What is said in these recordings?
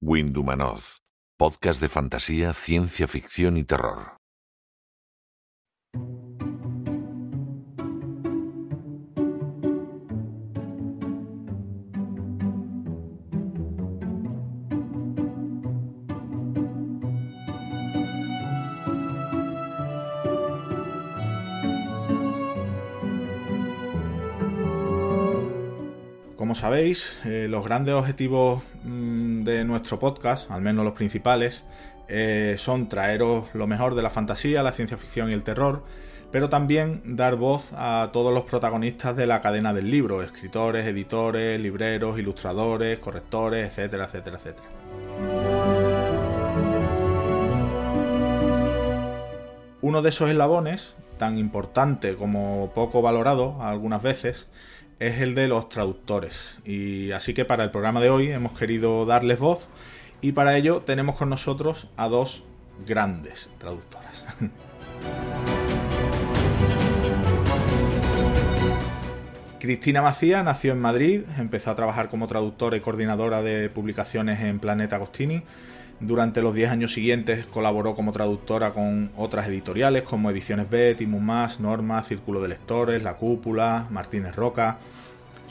Windumanoz, podcast de fantasía, ciencia ficción y terror. Como sabéis, eh, los grandes objetivos mm, de nuestro podcast, al menos los principales, eh, son traeros lo mejor de la fantasía, la ciencia ficción y el terror, pero también dar voz a todos los protagonistas de la cadena del libro, escritores, editores, libreros, ilustradores, correctores, etcétera, etcétera, etcétera. Uno de esos eslabones, tan importante como poco valorado algunas veces, es el de los traductores. Y así que para el programa de hoy hemos querido darles voz y para ello tenemos con nosotros a dos grandes traductoras. Cristina Macía nació en Madrid, empezó a trabajar como traductora y coordinadora de publicaciones en Planeta Agostini. Durante los 10 años siguientes colaboró como traductora con otras editoriales como Ediciones B, Timus Más, Norma, Círculo de Lectores, La Cúpula, Martínez Roca.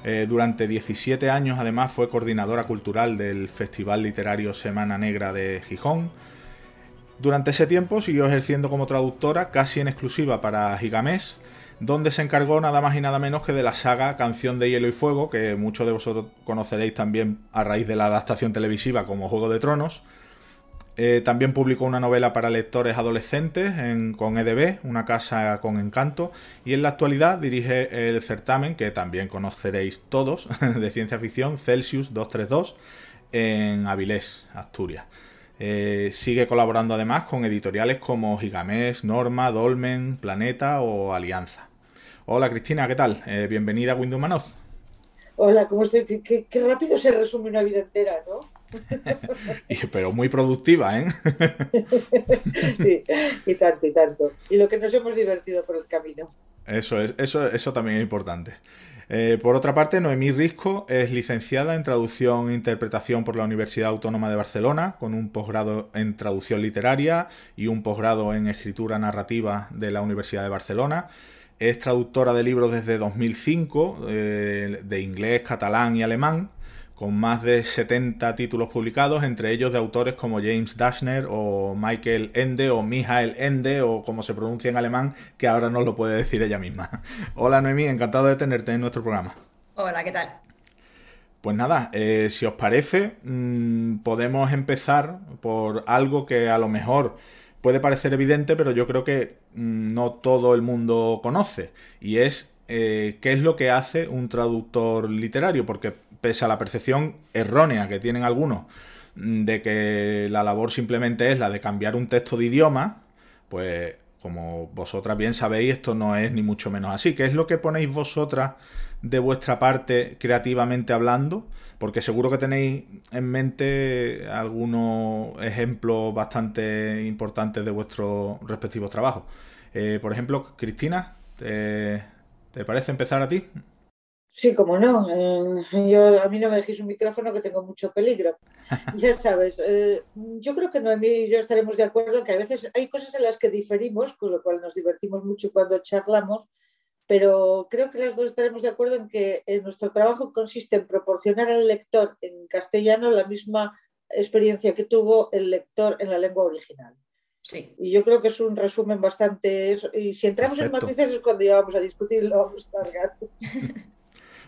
Eh, durante 17 años además fue coordinadora cultural del Festival Literario Semana Negra de Gijón. Durante ese tiempo siguió ejerciendo como traductora casi en exclusiva para Gigamés, donde se encargó nada más y nada menos que de la saga Canción de Hielo y Fuego, que muchos de vosotros conoceréis también a raíz de la adaptación televisiva como Juego de Tronos. Eh, también publicó una novela para lectores adolescentes con EDB, Una casa con encanto, y en la actualidad dirige el certamen, que también conoceréis todos, de ciencia ficción, Celsius 232, en Avilés, Asturias. Eh, sigue colaborando además con editoriales como Gigamés, Norma, Dolmen, Planeta o Alianza. Hola Cristina, ¿qué tal? Eh, bienvenida a Windows Manoz. Hola, ¿cómo estoy? qué rápido se resume una vida entera, ¿no? pero muy productiva, ¿eh? sí, y tanto, y tanto. Y lo que nos hemos divertido por el camino. Eso, es, eso, eso también es importante. Eh, por otra parte, Noemí Risco es licenciada en traducción e interpretación por la Universidad Autónoma de Barcelona, con un posgrado en traducción literaria y un posgrado en escritura narrativa de la Universidad de Barcelona. Es traductora de libros desde 2005, eh, de inglés, catalán y alemán, con más de 70 títulos publicados, entre ellos de autores como James Dashner o Michael Ende o Michael Ende o como se pronuncia en alemán, que ahora nos lo puede decir ella misma. Hola Noemí, encantado de tenerte en nuestro programa. Hola, ¿qué tal? Pues nada, eh, si os parece, mm, podemos empezar por algo que a lo mejor puede parecer evidente, pero yo creo que mm, no todo el mundo conoce, y es eh, qué es lo que hace un traductor literario, porque pese a la percepción errónea que tienen algunos mm, de que la labor simplemente es la de cambiar un texto de idioma, pues como vosotras bien sabéis, esto no es ni mucho menos así. ¿Qué es lo que ponéis vosotras de vuestra parte creativamente hablando? Porque seguro que tenéis en mente algunos ejemplos bastante importantes de vuestros respectivos trabajos. Eh, por ejemplo, Cristina, ¿te parece empezar a ti? Sí, como no. Eh, yo, a mí no me dejéis un micrófono que tengo mucho peligro. ya sabes, eh, yo creo que Noemí y yo estaremos de acuerdo que a veces hay cosas en las que diferimos, con lo cual nos divertimos mucho cuando charlamos, pero creo que las dos estaremos de acuerdo en que nuestro trabajo consiste en proporcionar al lector en castellano la misma experiencia que tuvo el lector en la lengua original. Sí. Y yo creo que es un resumen bastante... Y si entramos en matices es cuando ya vamos a discutir y lo vamos a cargar.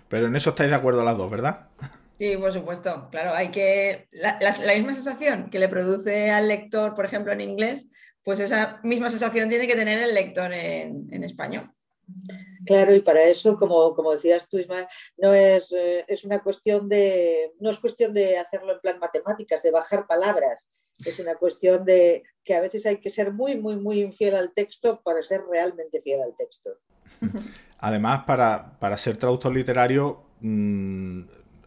Pero en eso estáis de acuerdo las dos, ¿verdad? Sí, por supuesto. Claro, hay que. La, misma sensación que le produce al lector, por ejemplo, en inglés, pues esa misma sensación tiene que tener el lector en, español. Claro, y para eso, como, como decías tú, Ismael, no es, eh, es, una cuestión de, no es cuestión de hacerlo en plan matemáticas, de bajar palabras. Es una cuestión de que a veces hay que ser muy, muy, muy infiel al texto para ser realmente fiel al texto. Además, para, ser traductor literario, mm,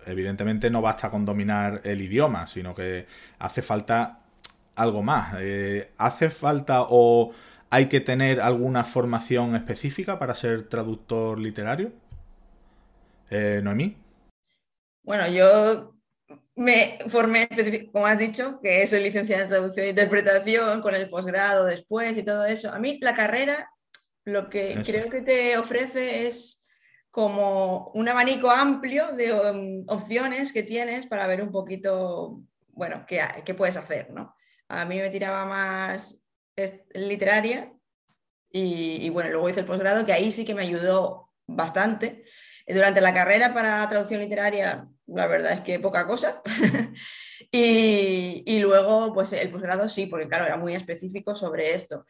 evidentemente no basta con dominar el idioma, sino que hace falta algo más. Eh, ¿Hace falta o hay que tener alguna formación específica para ser traductor literario? Eh, Noemí. Bueno, yo me formé, como has dicho, que soy licenciada en traducción e interpretación, con el posgrado después y todo eso. A mí la carrera lo que creo que te ofrece es como un abanico amplio de um, opciones que tienes para ver un poquito, bueno, qué, qué puedes hacer, ¿no? A mí me tiraba más literaria y, bueno, luego hice el posgrado, que ahí sí que me ayudó bastante. Durante la carrera para traducción literaria, la verdad es que poca cosa. y, y, luego, pues el posgrado sí, porque claro, era muy específico sobre esto.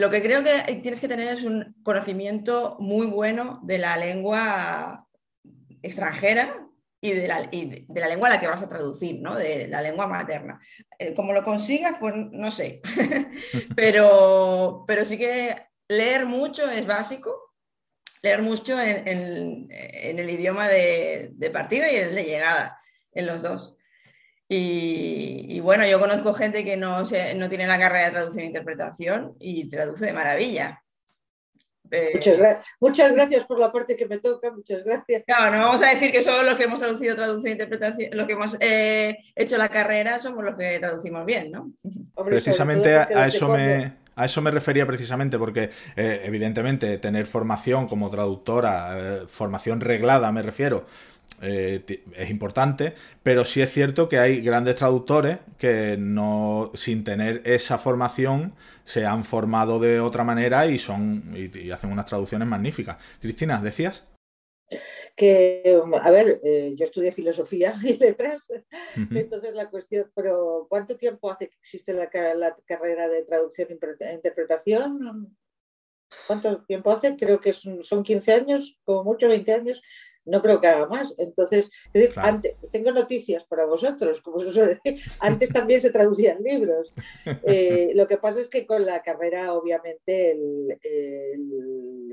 Lo que creo que tienes que tener es un conocimiento muy bueno de la lengua extranjera y de la, de, la, lengua a la que vas a traducir, ¿no? de la lengua materna. Eh, como lo consigas, pues no sé, pero, pero sí que leer mucho es básico, leer mucho en, el idioma de, partida y en el de llegada, en los dos. Y, bueno, yo conozco gente que no, no tiene la carrera de traducción e interpretación y traduce de maravilla. Eh, muchas, muchas, gracias por la parte que me toca, muchas gracias. Claro, no vamos a decir que solo los que hemos traducido traducción e interpretación, los que hemos eh, hecho la carrera somos los que traducimos bien, ¿no? Precisamente a, eso me, a eso me refería precisamente porque eh, evidentemente tener formación como traductora, formación reglada me refiero, es importante, pero sí es cierto que hay grandes traductores que no, sin tener esa formación, se han formado de otra manera y son y, hacen unas traducciones magníficas. Cristina, ¿decías? Que, a ver, eh, yo estudié filosofía y letras, entonces la cuestión, pero ¿cuánto tiempo hace que existe la, carrera de traducción e interpretación? ¿Cuánto tiempo hace? Creo que son, son 15 años, como mucho 20 años no creo que haga más. Entonces, tengo noticias para vosotros, como se. Antes también se traducían libros. Eh, lo que pasa es que con la carrera, obviamente,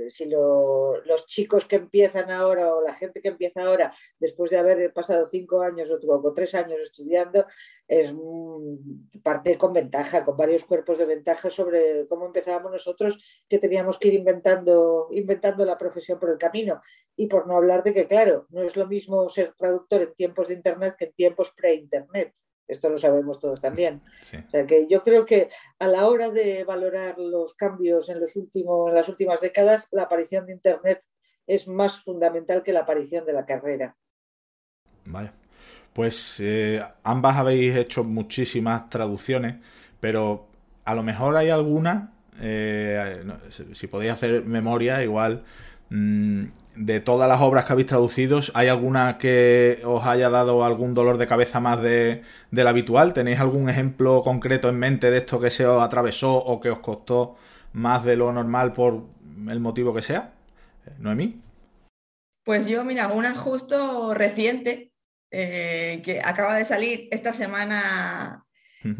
si los chicos que empiezan ahora o la gente que empieza ahora, después de haber pasado cinco años o, tres años estudiando, es parte con ventaja, con varios cuerpos de ventaja sobre cómo empezábamos nosotros, que teníamos que ir inventando, inventando la profesión por el camino. Y por no hablar de que, claro, no es lo mismo ser traductor en tiempos de Internet que en tiempos pre-Internet. Esto lo sabemos todos también. O sea que yo creo que a la hora de valorar los cambios en, los últimos, en las últimas décadas, la aparición de Internet es más fundamental que la aparición de la carrera. Vaya. Pues eh, ambas habéis hecho muchísimas traducciones, pero a lo mejor hay alguna, eh, si podéis hacer memoria, igual de todas las obras que habéis traducido, ¿hay alguna que os haya dado algún dolor de cabeza más de, del habitual? ¿Tenéis algún ejemplo concreto en mente de esto que se os atravesó o que os costó más de lo normal por el motivo que sea? Noemí. Pues yo, mira, una justo reciente eh, que acaba de salir esta semana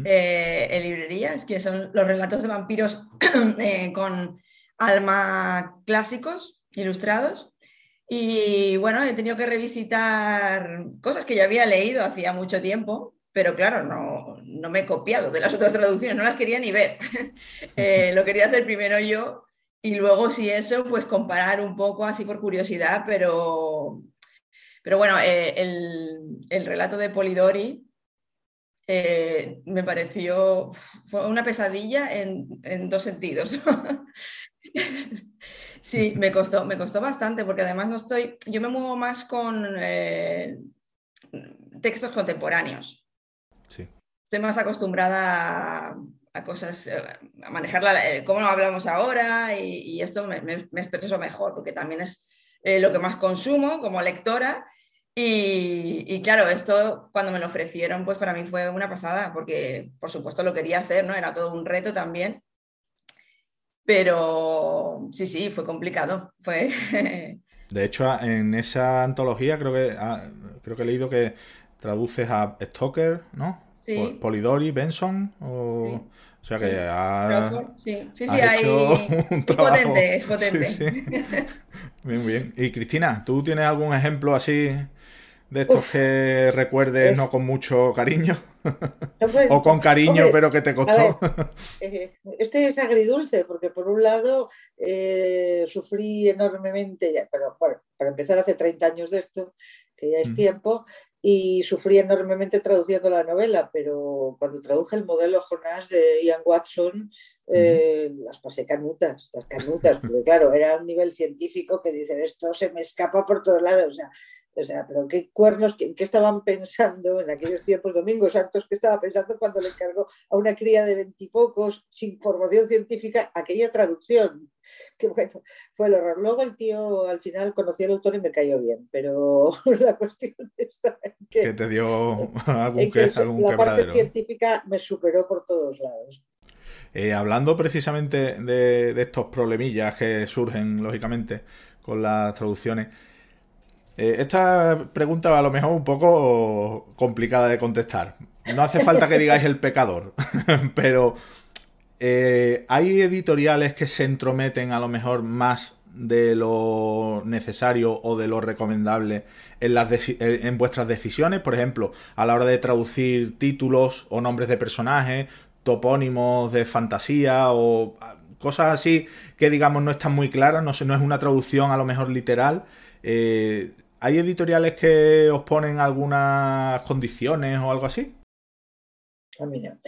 eh, en librerías, que son los relatos de vampiros eh, con alma clásicos, ilustrados. Y bueno, he tenido que revisitar cosas que ya había leído hacía mucho tiempo, pero claro, no, no me he copiado de las otras traducciones, no las quería ni ver. Eh, lo quería hacer primero yo y luego si eso, pues comparar un poco así por curiosidad, pero, pero bueno, eh, el, relato de Polidori eh, me pareció, fue una pesadilla en, en dos sentidos. Sí, me costó, me costó bastante porque además no estoy, yo me muevo más con eh, textos contemporáneos. Sí. Estoy más acostumbrada a, cosas, eh, a manejar eh, cómo lo hablamos ahora y, esto me, me, expreso mejor porque también es lo que más consumo como lectora. Y, y, claro, esto cuando me lo ofrecieron, pues para mí fue una pasada, porque por supuesto lo quería hacer, ¿no? Era todo un reto también. Pero sí, sí, fue complicado. Fue... De hecho, en esa antología creo que ah, creo que he leído que traduces a Stoker, ¿no? Sí. Polidori, Benson, o... O sea que ha, sí, sí, sí hay... es potente, es potente. bien, bien. Y Cristina, ¿tú tienes algún ejemplo así de estos que recuerdes no con mucho cariño? o con cariño, pero que te costó. Eh, este es agridulce, porque por un lado eh, sufrí enormemente, pero bueno, para empezar hace 30 años de esto, que ya es mm. tiempo, y sufrí enormemente traduciendo la novela, pero cuando traduje el modelo Jonás de Ian Watson, eh, las pasé canutas, las canutas, porque claro, era un nivel científico que dice, esto se me escapa por todos lados, o sea, o sea, pero qué cuernos, qué, estaban pensando en aquellos tiempos, Domingos Santos, qué estaba pensando cuando le encargó a una cría de veintipocos, sin formación científica, aquella traducción. Que bueno, fue el horror. Luego el tío al final conocí al autor y me cayó bien, pero la cuestión está en que, que te dio algún, que, algún La parte científica me superó por todos lados. Eh, hablando precisamente de, de, estos problemillas que surgen, lógicamente, con las traducciones, eh, esta pregunta a lo mejor un poco complicada de contestar. No hace falta que digáis el pecador, pero eh, hay editoriales que se entrometen a lo mejor más de lo necesario o de lo recomendable en, las en vuestras decisiones, por ejemplo, a la hora de traducir títulos o nombres de personajes, topónimos de fantasía o cosas así que digamos no están muy claras, no, no es una traducción a lo mejor literal. Eh, ¿Hay editoriales que os ponen algunas condiciones o algo así? A mí no.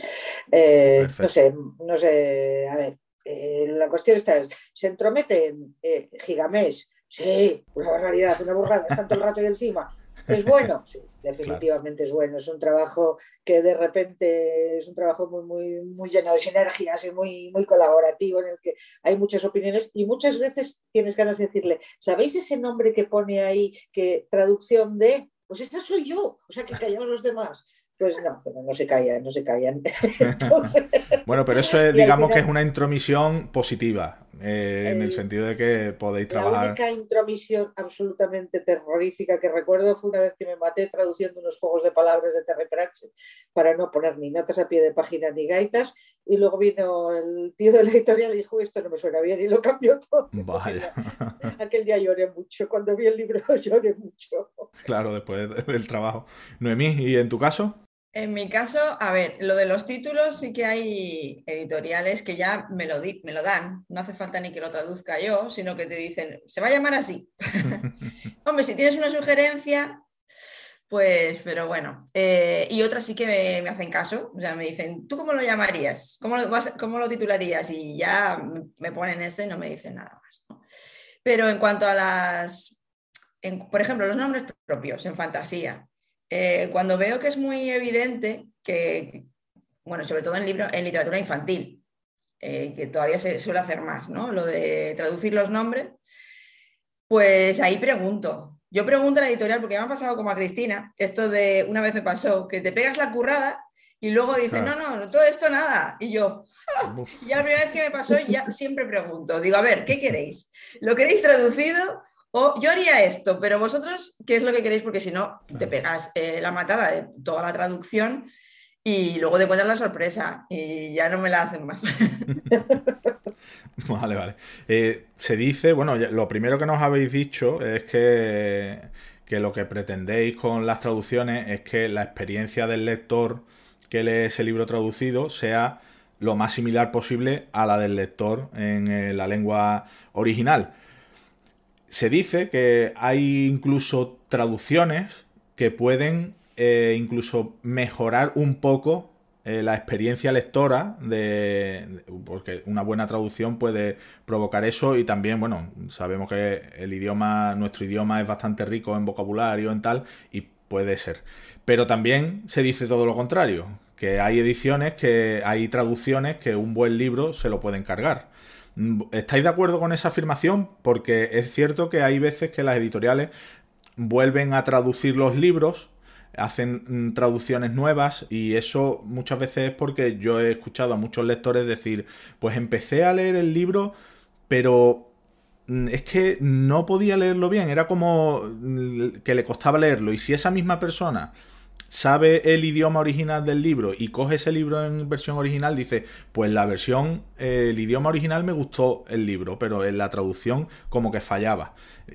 Eh, no sé, no sé, a ver, eh, la cuestión está, ¿se entrometen eh, Gigamés? Sí, una barbaridad, una burrada, están todo el rato ahí encima. ¿Es bueno? Sí, definitivamente es bueno. Es un trabajo que de repente es un trabajo muy, muy, muy lleno de sinergias y muy, muy colaborativo en el que hay muchas opiniones y muchas veces tienes ganas de decirle, ¿sabéis ese nombre que pone ahí que traducción de? Pues esta soy yo, o sea que callamos los demás. Pues no, pero no se callan, no se callan. bueno, pero eso es, digamos que es una intromisión positiva, eh, en el sentido de que podéis trabajar. La única intromisión absolutamente terrorífica que recuerdo fue una vez que me maté traduciendo unos juegos de palabras de Terry Pratchett para no poner ni notas a pie de página ni gaitas, y luego vino el tío de la editorial y dijo: Esto no me suena bien, y lo cambió todo. Vaya. Aquel día lloré mucho, cuando vi el libro lloré mucho. Claro, después del trabajo. Noemí, ¿y en tu caso? En mi caso, a ver, lo de los títulos sí que hay editoriales que ya me lo, me lo dan. No hace falta ni que lo traduzca yo, sino que te dicen, se va a llamar así. Hombre, si tienes una sugerencia, pues, pero bueno. Eh, y otras sí que me, hacen caso. O sea, me dicen, ¿tú cómo lo llamarías? ¿Cómo lo, cómo lo titularías? Y ya me ponen este y no me dicen nada más. Pero en cuanto a las, por ejemplo, los nombres propios en fantasía. Eh, cuando veo que es muy evidente que, bueno, sobre todo en, libro, en literatura infantil, eh, que todavía se suele hacer más, ¿no? Lo de traducir los nombres, pues ahí pregunto. Yo pregunto a la editorial, porque me ha pasado como a Cristina, esto de una vez me pasó, que te pegas la currada y luego dices, no, no, todo esto nada. Y yo, ¡ah! ya la primera vez que me pasó, ya siempre pregunto, digo, a ver, ¿qué queréis? ¿Lo queréis traducido? O yo haría esto, pero vosotros, ¿qué es lo que queréis? Porque si no, te pegas eh, la matada de toda la traducción y luego te encuentras la sorpresa y ya no me la hacen más. vale, vale. Eh, se dice, bueno, lo primero que nos habéis dicho es que, que lo que pretendéis con las traducciones es que la experiencia del lector que lee ese libro traducido sea lo más similar posible a la del lector en eh, la lengua original se dice que hay incluso traducciones que pueden eh, incluso mejorar un poco eh, la experiencia lectora de, porque una buena traducción puede provocar eso y también bueno sabemos que el idioma nuestro idioma es bastante rico en vocabulario en tal y puede ser. Pero también se dice todo lo contrario que hay ediciones que hay traducciones que un buen libro se lo pueden cargar ¿Estáis de acuerdo con esa afirmación? Porque es cierto que hay veces que las editoriales vuelven a traducir los libros, hacen mm, traducciones nuevas y eso muchas veces es porque yo he escuchado a muchos lectores decir, pues empecé a leer el libro, pero mm, es que no podía leerlo bien, era como mm, que le costaba leerlo y si esa misma persona sabe el idioma original del libro y coge ese libro en versión original, dice, pues la versión, el idioma original me gustó el libro, pero en la traducción como que fallaba.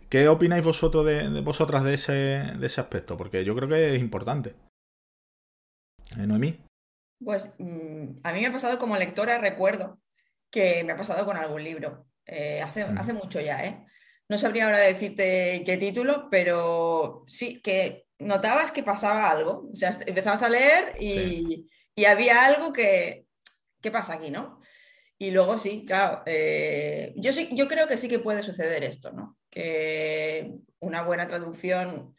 ¿Qué opináis vosotros de, vosotras de ese, de ese aspecto? Porque yo creo que es importante. ¿Eh, Noemí? Pues mm, a mí me ha pasado como lectora, recuerdo que me ha pasado con algún libro. Eh, hace, hace mucho ya, ¿eh? No sabría ahora decirte qué título, pero sí que notabas que pasaba algo. O sea, empezabas a leer y, había algo que, ¿qué pasa aquí, no? Y luego sí, claro, eh, yo, sí, yo creo que sí que puede suceder esto, ¿no? Que una buena traducción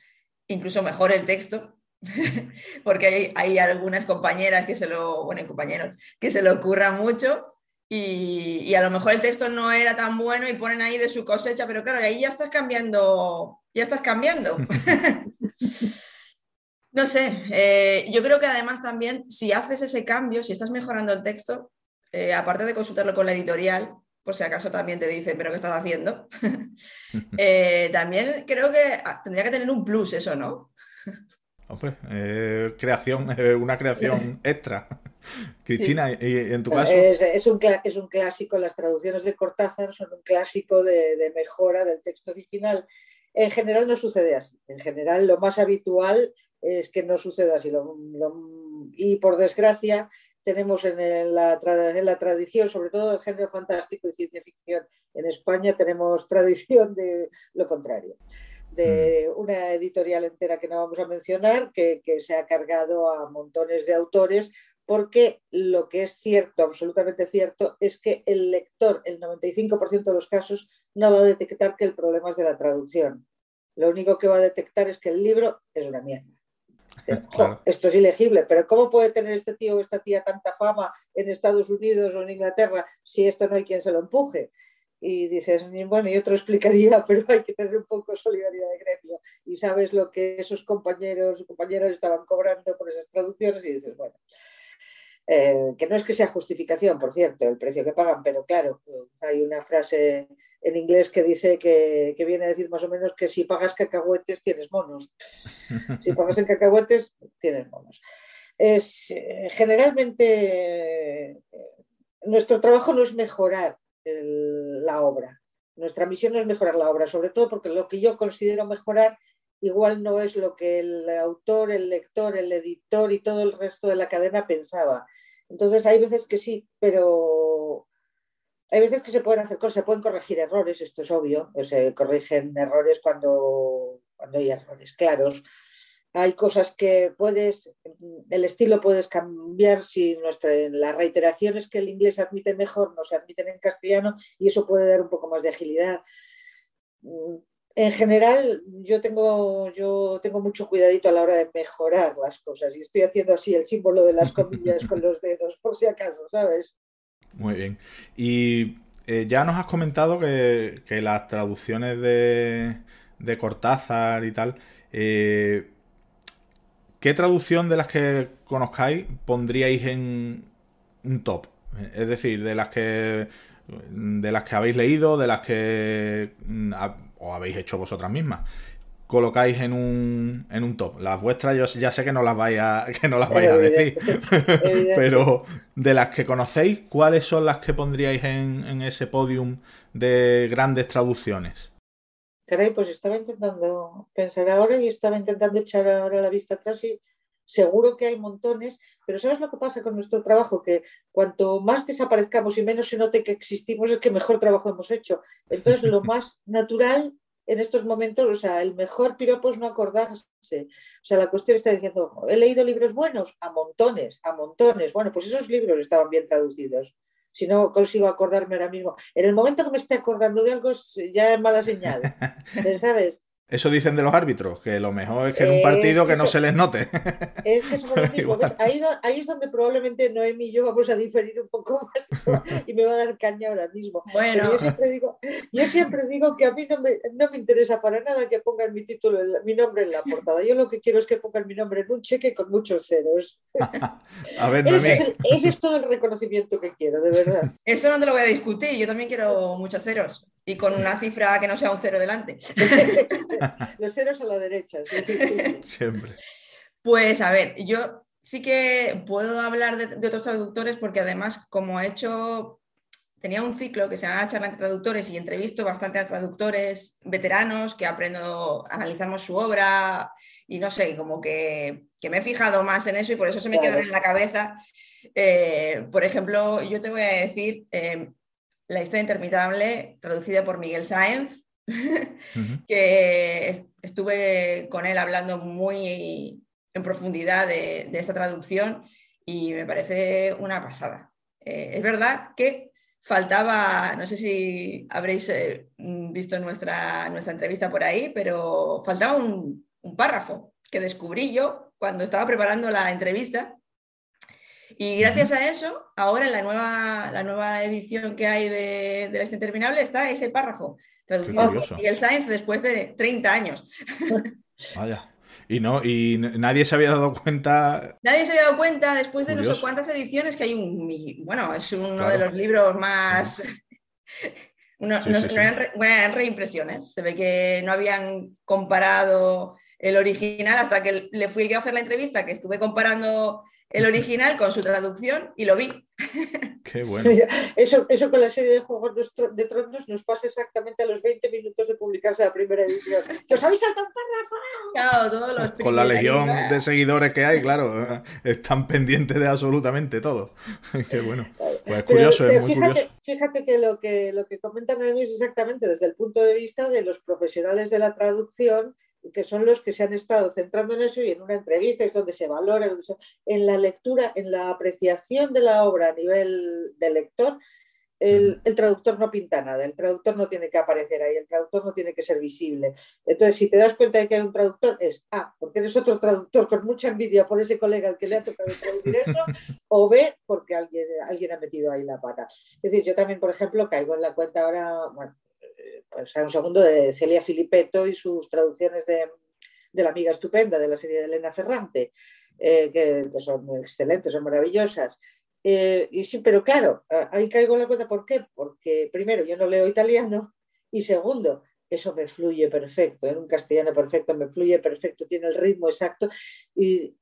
incluso mejore el texto, porque hay, algunas compañeras que se lo, bueno, compañeros, que se lo ocurran mucho y, y, a lo mejor el texto no era tan bueno y ponen ahí de su cosecha, pero claro, ahí ya estás cambiando, ya estás cambiando. no sé, eh, yo creo que además también si haces ese cambio, si estás mejorando el texto, eh, aparte de consultarlo con la editorial, por si acaso también te dicen, pero ¿qué estás haciendo? Eh, también creo que ah, tendría que tener un plus eso, ¿no? Hombre, creación, una creación extra. Cristina, ¿y en tu caso? Es, un, es, un, clásico, las traducciones de Cortázar son un clásico de, mejora del texto original. En general no sucede así. En general lo más habitual es que no suceda así. y por desgracia tenemos en la, en la, tradición, sobre todo del género fantástico y ciencia ficción, en España tenemos tradición de lo contrario, de mm. una editorial entera que no vamos a mencionar, que, que se ha cargado a montones de autores, porque lo que es cierto, absolutamente cierto, es que el lector, el 95% de los casos, no va a detectar que el problema es de la traducción. Lo único que va a detectar es que el libro es una mierda. Esto es ilegible, pero ¿cómo puede tener este tío o esta tía tanta fama en Estados Unidos o en Inglaterra si esto no hay quien se lo empuje? Y dices, bueno, yo te lo explicaría, pero hay que tener un poco de solidaridad de gremio. Y sabes lo que esos compañeros o compañeras estaban cobrando por esas traducciones y dices, bueno, eh, que no es que sea justificación, por cierto, el precio que pagan, pero claro, hay una frase en inglés que dice que, viene a decir más o menos que si pagas cacahuetes tienes monos. Si pagas en cacahuetes tienes monos. Es, eh, generalmente eh, nuestro trabajo no es mejorar la obra. Nuestra misión no es mejorar la obra, sobre todo porque lo que yo considero mejorar igual no es lo que el autor, el lector, el editor y todo el resto de la cadena pensaba. Entonces hay veces que sí, pero hay veces que se pueden hacer cosas, se pueden corregir errores, esto es obvio, se corrigen errores cuando, cuando hay errores claros. Hay cosas que puedes, el estilo puedes cambiar si nuestra, las reiteraciones que el inglés admite mejor no se admiten en castellano y eso puede dar un poco más de agilidad en general yo tengo, yo tengo mucho cuidadito a la hora de mejorar las cosas y estoy haciendo así el símbolo de las comillas con los dedos, por si acaso, ¿sabes? Muy bien. Y eh, ya nos has comentado que, las traducciones de, de, Cortázar y tal, eh, ¿qué traducción de las que conozcáis pondríais en un top? Es decir, de las que de las que habéis leído, de las que mm, o habéis hecho vosotras mismas, colocáis en un, en un top. Las vuestras yo ya sé que no las vais a, que no las vais a decir, pero de las que conocéis, ¿cuáles son las que pondríais en, en ese podium de grandes traducciones? Caray, pues estaba intentando pensar ahora y estaba intentando echar ahora la vista atrás y seguro que hay montones, pero ¿sabes lo que pasa con nuestro trabajo? Que cuanto más desaparezcamos y menos se note que existimos, es que mejor trabajo hemos hecho. Entonces, lo más natural en estos momentos, o sea, el mejor piropo es no acordarse. O sea, la cuestión está diciendo, he leído libros buenos, a montones, a montones. Bueno, pues esos libros estaban bien traducidos. Si no consigo acordarme ahora mismo. En el momento que me esté acordando de algo, ya es mala señal. ¿Sabes? Eso dicen de los árbitros, que lo mejor es que en un partido que, no se les note. Es que somos lo mismo. Ahí, ahí, es donde probablemente Noemi y yo vamos a diferir un poco más y me va a dar caña ahora mismo. Bueno. Yo siempre, digo, yo siempre digo que a mí no me, no me interesa para nada que pongan mi título, mi nombre en la portada. Yo lo que quiero es que pongan mi nombre en un cheque con muchos ceros. a ver, Noemi. Ese es, ese es todo el reconocimiento que quiero, de verdad. Eso no te lo voy a discutir. Yo también quiero muchos ceros y con una cifra que no sea un cero delante. Los ceros a la derecha. Siempre. Pues a ver, yo sí que puedo hablar de, otros traductores porque además como he hecho, tenía un ciclo que se llama Charla entre Traductores y entrevisto bastante a traductores veteranos que aprendo, analizamos su obra y no sé, como que, me he fijado más en eso y por eso se me quedan en la cabeza. Eh, por ejemplo, yo te voy a decir, eh, la historia interminable, traducida por Miguel Sáenz, que estuve con él hablando muy en profundidad de, esta traducción y me parece una pasada. Eh, es verdad que faltaba, no sé si habréis eh, visto nuestra, nuestra entrevista por ahí, pero faltaba un, párrafo que descubrí yo cuando estaba preparando la entrevista. Y gracias a eso, ahora en la nueva, la nueva edición que hay de, de La Interminable está ese párrafo, traducido por Miguel Sainz después de 30 años. Vaya. Y no, y nadie se había dado cuenta. Nadie se había dado cuenta después de no sé cuántas ediciones que hay un. Bueno, es uno de los libros más. Uno, Eran, reimpresiones. Se ve que no habían comparado el original hasta que le fui yo a hacer la entrevista, que estuve comparando el original con su traducción y lo vi. Qué bueno. Eso, eso con la serie de Juegos de Tronos nos pasa exactamente a los 20 minutos de publicarse la primera edición. ¡Que os habéis saltado un párrafo! Claro, todos los Con la legión de seguidores que hay, claro, están pendientes de absolutamente todo. Qué bueno. Pues curioso, es muy fíjate, curioso. Fíjate que lo que, lo que comentan es exactamente desde el punto de vista de los profesionales de la traducción que son los que se han estado centrando en eso y en una entrevista es donde se valora, en la lectura, en la apreciación de la obra a nivel del lector, el, traductor no pinta nada, el traductor no tiene que aparecer ahí, el traductor no tiene que ser visible. Entonces, si te das cuenta de que hay un traductor, es A, porque eres otro traductor con mucha envidia por ese colega al que le ha tocado traducir eso, o B, porque alguien, alguien ha metido ahí la pata. Es decir, yo también, por ejemplo, caigo en la cuenta ahora, bueno, un segundo, de Celia Filipetto y sus traducciones de, La amiga estupenda de la serie de Elena Ferrante, eh, que, son excelentes, son maravillosas. Eh, y sí, pero claro, ahí caigo en la cuenta, ¿por qué? Porque primero, yo no leo italiano y segundo, eso me fluye perfecto, en un castellano perfecto, me fluye perfecto, tiene el ritmo exacto. Y,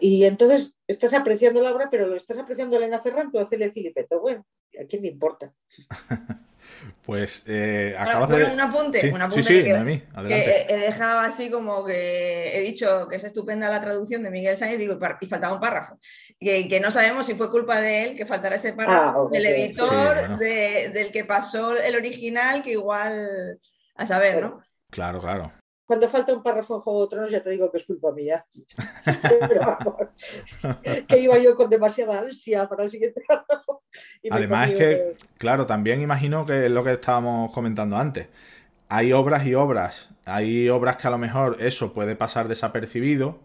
y, entonces estás apreciando la obra, pero lo estás apreciando a Elena Ferrante o Celia Filipetto. Bueno, ¿a quién le importa? Pues eh, acabas de... Un apunte, un apunte sí, sí, que, que, he dejado así como que he dicho que es estupenda la traducción de Miguel Sáenz digo, y faltaba un párrafo. Que, que no sabemos si fue culpa de él que faltara ese párrafo, ah, del editor, del que pasó el original, que igual a saber, ¿no? Claro, claro cuando falta un párrafo en Juego de Tronos ya te digo que es culpa mía. que iba yo con demasiada ansia para el siguiente párrafo. Además es que, claro, también imagino que es lo que estábamos comentando antes. Hay obras y obras. Hay obras que a lo mejor eso puede pasar desapercibido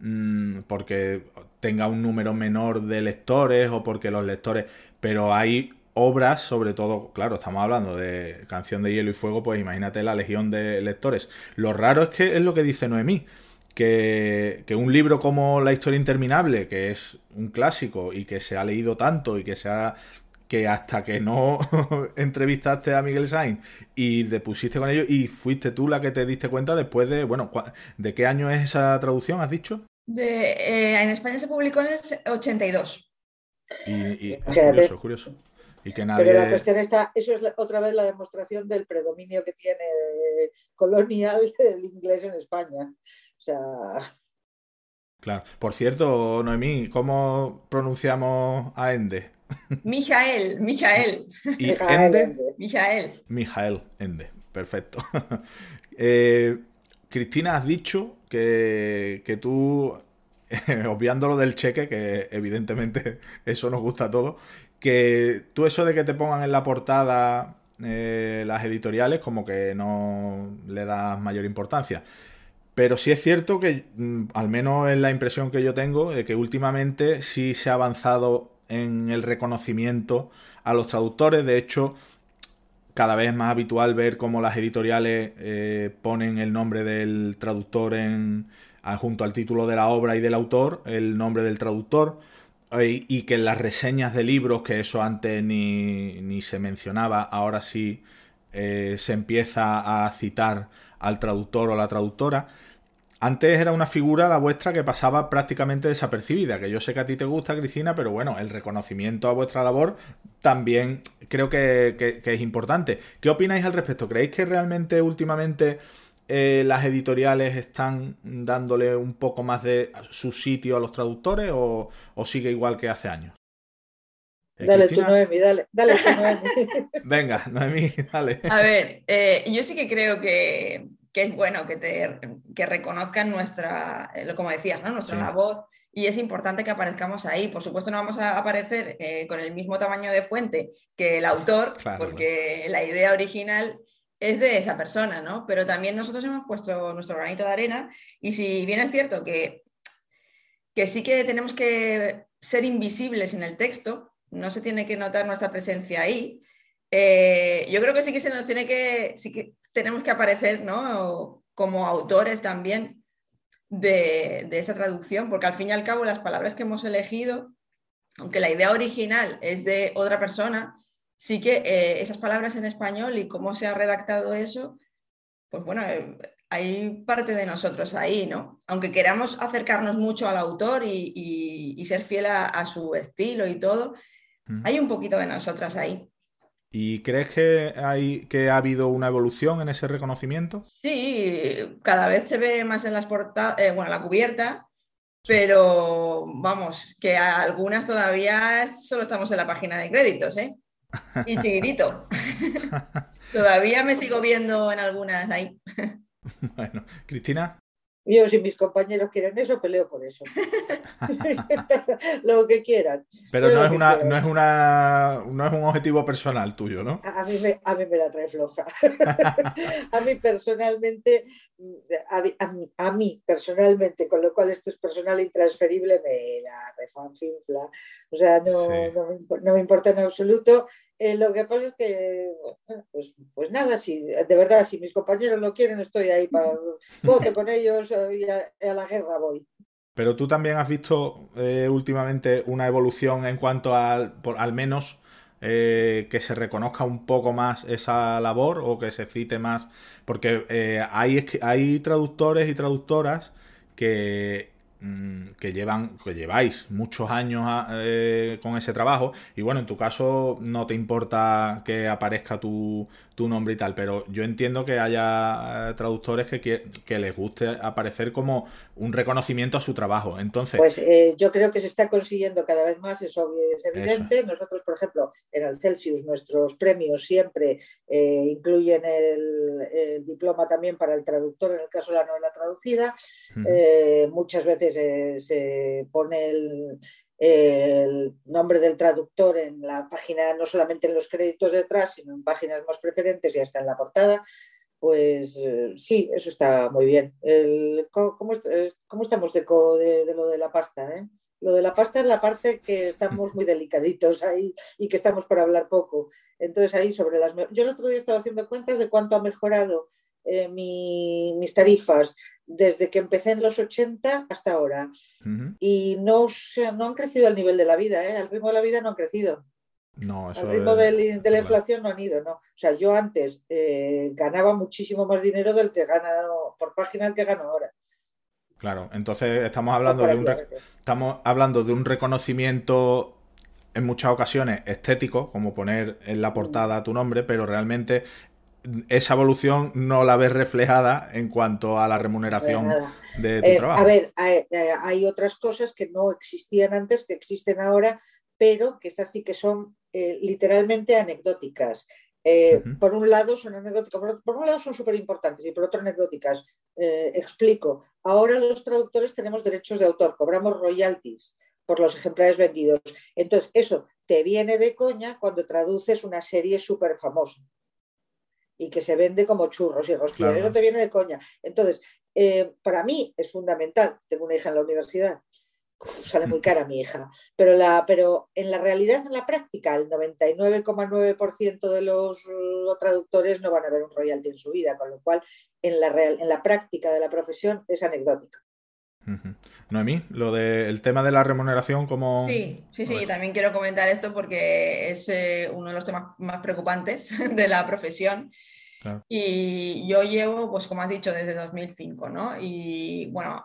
mm, porque tenga un número menor de lectores o porque los lectores... Pero hay obras, sobre todo, claro, estamos hablando de Canción de Hielo y Fuego, pues imagínate la legión de lectores. Lo raro es que es lo que dice Noemí, que, que, un libro como La historia interminable, que es un clásico y que se ha leído tanto y que se ha que hasta que no entrevistaste a Miguel Sainz y te pusiste con ellos y fuiste tú la que te diste cuenta después de, bueno, ¿de qué año es esa traducción, has dicho? De, eh, en España se publicó en el 82. Y, y es curioso, es curioso. Pero la cuestión está, eso es otra vez la demostración del predominio que tiene colonial el inglés en España. O sea. Claro. Por cierto, Noemí, ¿cómo pronunciamos a Ende? Mijael, Mijael. ¿Y Ende? Mijael. Mijael, Ende. Perfecto. Eh, Cristina, has dicho que, que tú, obviando lo del cheque, que evidentemente eso nos gusta a todos, que tú eso de que te pongan en la portada eh, las editoriales como que no le das mayor importancia. Pero sí es cierto que, mm, al menos es la impresión que yo tengo, de que últimamente sí se ha avanzado en el reconocimiento a los traductores. De hecho, cada vez es más habitual ver cómo las editoriales eh, ponen el nombre del traductor en, junto al título de la obra y del autor, el nombre del traductor y que las reseñas de libros, que eso antes ni, se mencionaba, ahora sí eh, se empieza a citar al traductor o la traductora. Antes era una figura, la vuestra, que pasaba prácticamente desapercibida, que yo sé que a ti te gusta, Cristina, pero bueno, el reconocimiento a vuestra labor también creo que es importante. ¿Qué opináis al respecto? ¿Creéis que realmente últimamente eh, las editoriales están dándole un poco más de su sitio a los traductores o, sigue igual que hace años? Eh, dale Cristina. tú, Noemi, dale, dale tú, Noemi. Venga, Noemí, dale. A ver, eh, yo sí que creo que, que es bueno que, te, que reconozcan nuestra, eh, como decías, ¿no? nuestra Sí. labor y es importante que aparezcamos ahí. Por supuesto, no vamos a aparecer eh, con el mismo tamaño de fuente que el autor, Claro, porque la idea original es de esa persona, ¿no? Pero también nosotros hemos puesto nuestro granito de arena y si bien es cierto que, que sí que tenemos que ser invisibles en el texto, no se tiene que notar nuestra presencia ahí, eh, yo creo que sí que se nos tiene que, sí que tenemos que aparecer, ¿no? Como autores también de, de esa traducción, porque al fin y al cabo las palabras que hemos elegido, aunque la idea original es de otra persona, sí que eh, esas palabras en español y cómo se ha redactado eso, pues bueno, eh, hay parte de nosotros ahí, ¿no? Aunque queramos acercarnos mucho al autor y, y- y ser fiel a, a su estilo y todo, Mm. hay un poquito de nosotras ahí. ¿Y crees que, hay, que ha habido una evolución en ese reconocimiento? Sí, cada vez se ve más en las portadas, bueno, la cubierta, pero vamos, que a algunas todavía solo estamos en la página de créditos, ¿eh? Y chiquitito. Todavía me sigo viendo en algunas ahí. Bueno, Cristina. Yo, si mis compañeros quieren eso, peleo por eso. Lo que quieran. Pero no es, una, no, es una, no es un objetivo personal tuyo, ¿no? A a mí, me, a mí me la trae floja. a mí personalmente, a mí, a a mí personalmente, con lo cual esto es personal e intransferible, me la refanfinfla. O sea, no, Sí. no, me, no me importa en absoluto. Eh, lo que pasa es que, bueno, pues, pues nada, si, de verdad, si mis compañeros lo quieren, estoy ahí para vote con ellos eh, y a, a la guerra voy. Pero tú también has visto eh, últimamente una evolución en cuanto al, por- al menos eh, que se reconozca un poco más esa labor o que se cite más. Porque eh, hay, hay traductores y traductoras que, mm, que llevan, que lleváis muchos años a- eh, con ese trabajo. Y bueno, en tu caso no te importa que aparezca tu, tu nombre y tal, pero yo entiendo que haya eh, traductores que, que, que les guste aparecer como un reconocimiento a su trabajo. Entonces, Pues eh, yo creo que se está consiguiendo cada vez más, es obvio, es evidente. Nosotros, por ejemplo, en el Celsius, nuestros premios siempre eh, incluyen el, el diploma también para el traductor, en el caso de la novela traducida. Eh, muchas veces se pone el, el nombre del traductor en la página, no solamente en los créditos detrás, sino en páginas más preferentes y hasta en la portada. Pues eh, sí, eso está muy bien. ¿cómo, cómo est- cómo estamos de, de- lo de la pasta? eh? Lo de la pasta es la parte que estamos muy delicaditos ahí y que estamos por hablar poco. Entonces ahí sobre las... Yo el otro día estaba haciendo cuentas de cuánto ha mejorado eh, mi- mis tarifas desde que empecé en los 80 hasta ahora. Y no, se- no han crecido al nivel de la vida, ¿eh? al ritmo de la vida no han crecido. No, eso Al ritmo del- de, la inflación no han ido, ¿no? O sea, yo antes eh, ganaba muchísimo más dinero del que gano por página que gano ahora. Claro, entonces estamos hablando de un estamos hablando de un reconocimiento en muchas ocasiones estético, como poner en la portada tu nombre, pero realmente esa evolución no la ves reflejada en cuanto a la remuneración de tu Eh, trabajo. a ver, hay, eh, hay otras cosas que no existían antes, que existen ahora, pero que esas sí que son eh, literalmente anecdóticas. Eh. Por un lado son anecdóticas, por, por un lado son súper importantes y por otro anecdóticas. Explico, ahora los traductores tenemos derechos de autor, cobramos royalties por los ejemplares vendidos. Entonces, eso te viene de coña cuando traduces una serie súper famosa y que se vende como churros y rosquillas. Claro. Eso te viene de coña. Entonces, eh, para mí es fundamental. Tengo una hija en la universidad. Uf, Sale muy cara mi hija, pero, la, pero en la realidad, en la práctica, el 99,9% de los uh, traductores no van a ver un royalty en su vida, con lo cual en la, real, en la práctica de la profesión es anecdótica. Ujú. Noemí, lo del tema de la remuneración como... Sí, sí, sí, también quiero comentar esto porque es eh, uno de los temas más preocupantes de la profesión. Y yo llevo, pues como has dicho, desde 2005, ¿no? Y bueno,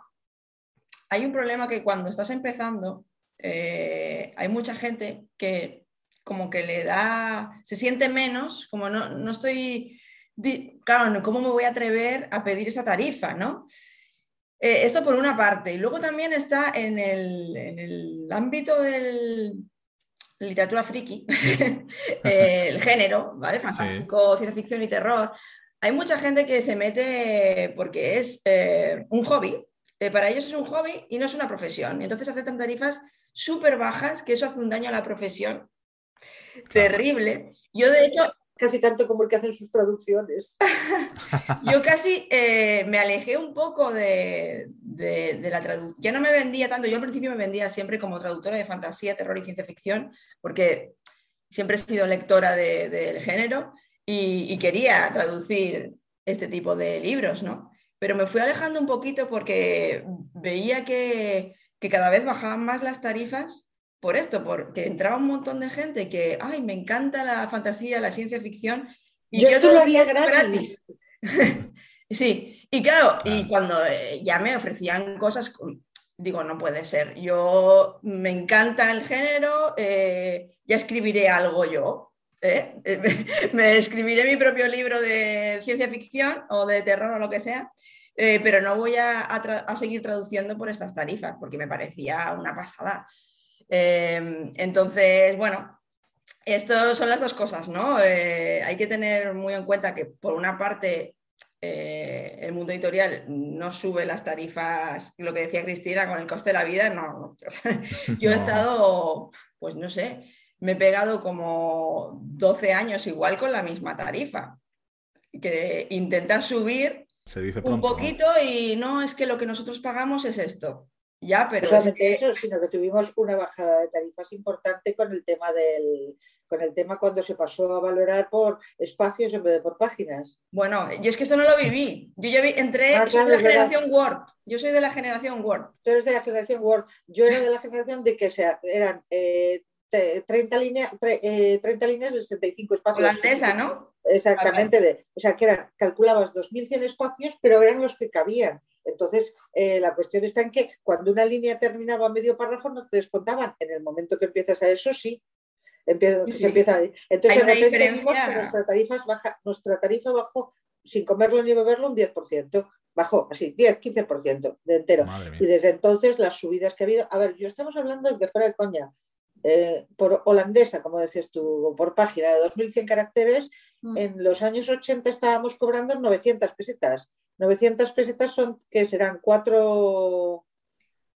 hay un problema que cuando estás empezando, eh, hay mucha gente que como que le da, se siente menos, como no, no estoy, claro, ¿cómo me voy a atrever a pedir esa tarifa, ¿no? Eh, esto por una parte. Y luego también está en el, en el ámbito del, literatura friki, eh, el género, ¿vale? Fantástico, ciencia ficción y terror. Hay mucha gente que se mete porque es eh, un hobby. para ellos es un hobby y no es una profesión. Entonces aceptan tarifas súper bajas, que eso hace un daño a la profesión terrible. Yo, de hecho, casi tanto como el que hacen sus traducciones. Yo casi eh, me alejé un poco de, la traducción. Ya no me vendía tanto, yo al principio me vendía siempre como traductora de fantasía, terror y ciencia ficción, porque siempre he sido lectora del género y, quería traducir este tipo de libros, ¿no? Pero me fui alejando un poquito porque veía que, que cada vez bajaban más las tarifas por esto, porque entraba un montón de gente que, ay, me encanta la fantasía, la ciencia ficción, y yo, lo haría gratis. sí, y claro, y cuando eh, ya me ofrecían cosas, digo, no puede ser, yo me encanta el género, eh, ya escribiré algo yo. ¿eh? me escribiré mi propio libro de ciencia ficción o de terror o lo que sea, pero no voy a, a seguir traduciendo por estas tarifas porque me parecía una pasada. Em, entonces, bueno, esto son las dos cosas, ¿no? Eh, hay que tener muy en cuenta que por una parte eh, el mundo editorial no sube las tarifas, lo que decía Cristina, con el coste de la vida, no. Yo he estado, pues no sé, me he pegado como 12 años igual con la misma tarifa, que intentar subir un poquito y no es que lo que nosotros pagamos es esto. Ya, pero no solamente eso, sino que tuvimos una bajada de tarifas importante con el tema del con el tema cuando se pasó a valorar por espacios en vez de por páginas. Bueno, yo es que eso no lo viví. Yo ya vi, entré, ah, de la generación Word. Yo soy de la generación Word. Tú eres de la generación Word. Yo era de la generación de que sea, eran eh, 30, líneas, 30 líneas de 65 espacios. Holandesa, ¿no? Exactamente. De, o sea, que eran, calculabas 2.100 espacios, pero eran los que cabían. Entonces, eh, la cuestión está en que cuando una línea terminaba medio párrafo no te descontaban. En el momento que empiezas a eso, sí. Empieza, empieza Entonces, de repente vimos que nuestra tarifa, baja, nuestra tarifa bajó sin comerlo ni beberlo un 10%. Bajó así, 10, 15% de entero. Y desde entonces las subidas que ha habido. A ver, yo estamos hablando de que fuera de coña. Eh, por holandesa, como decías tú, por página de 2.100 caracteres, mm. en los años 80 estábamos cobrando 900 pesetas. 900 pesetas son que serán 4,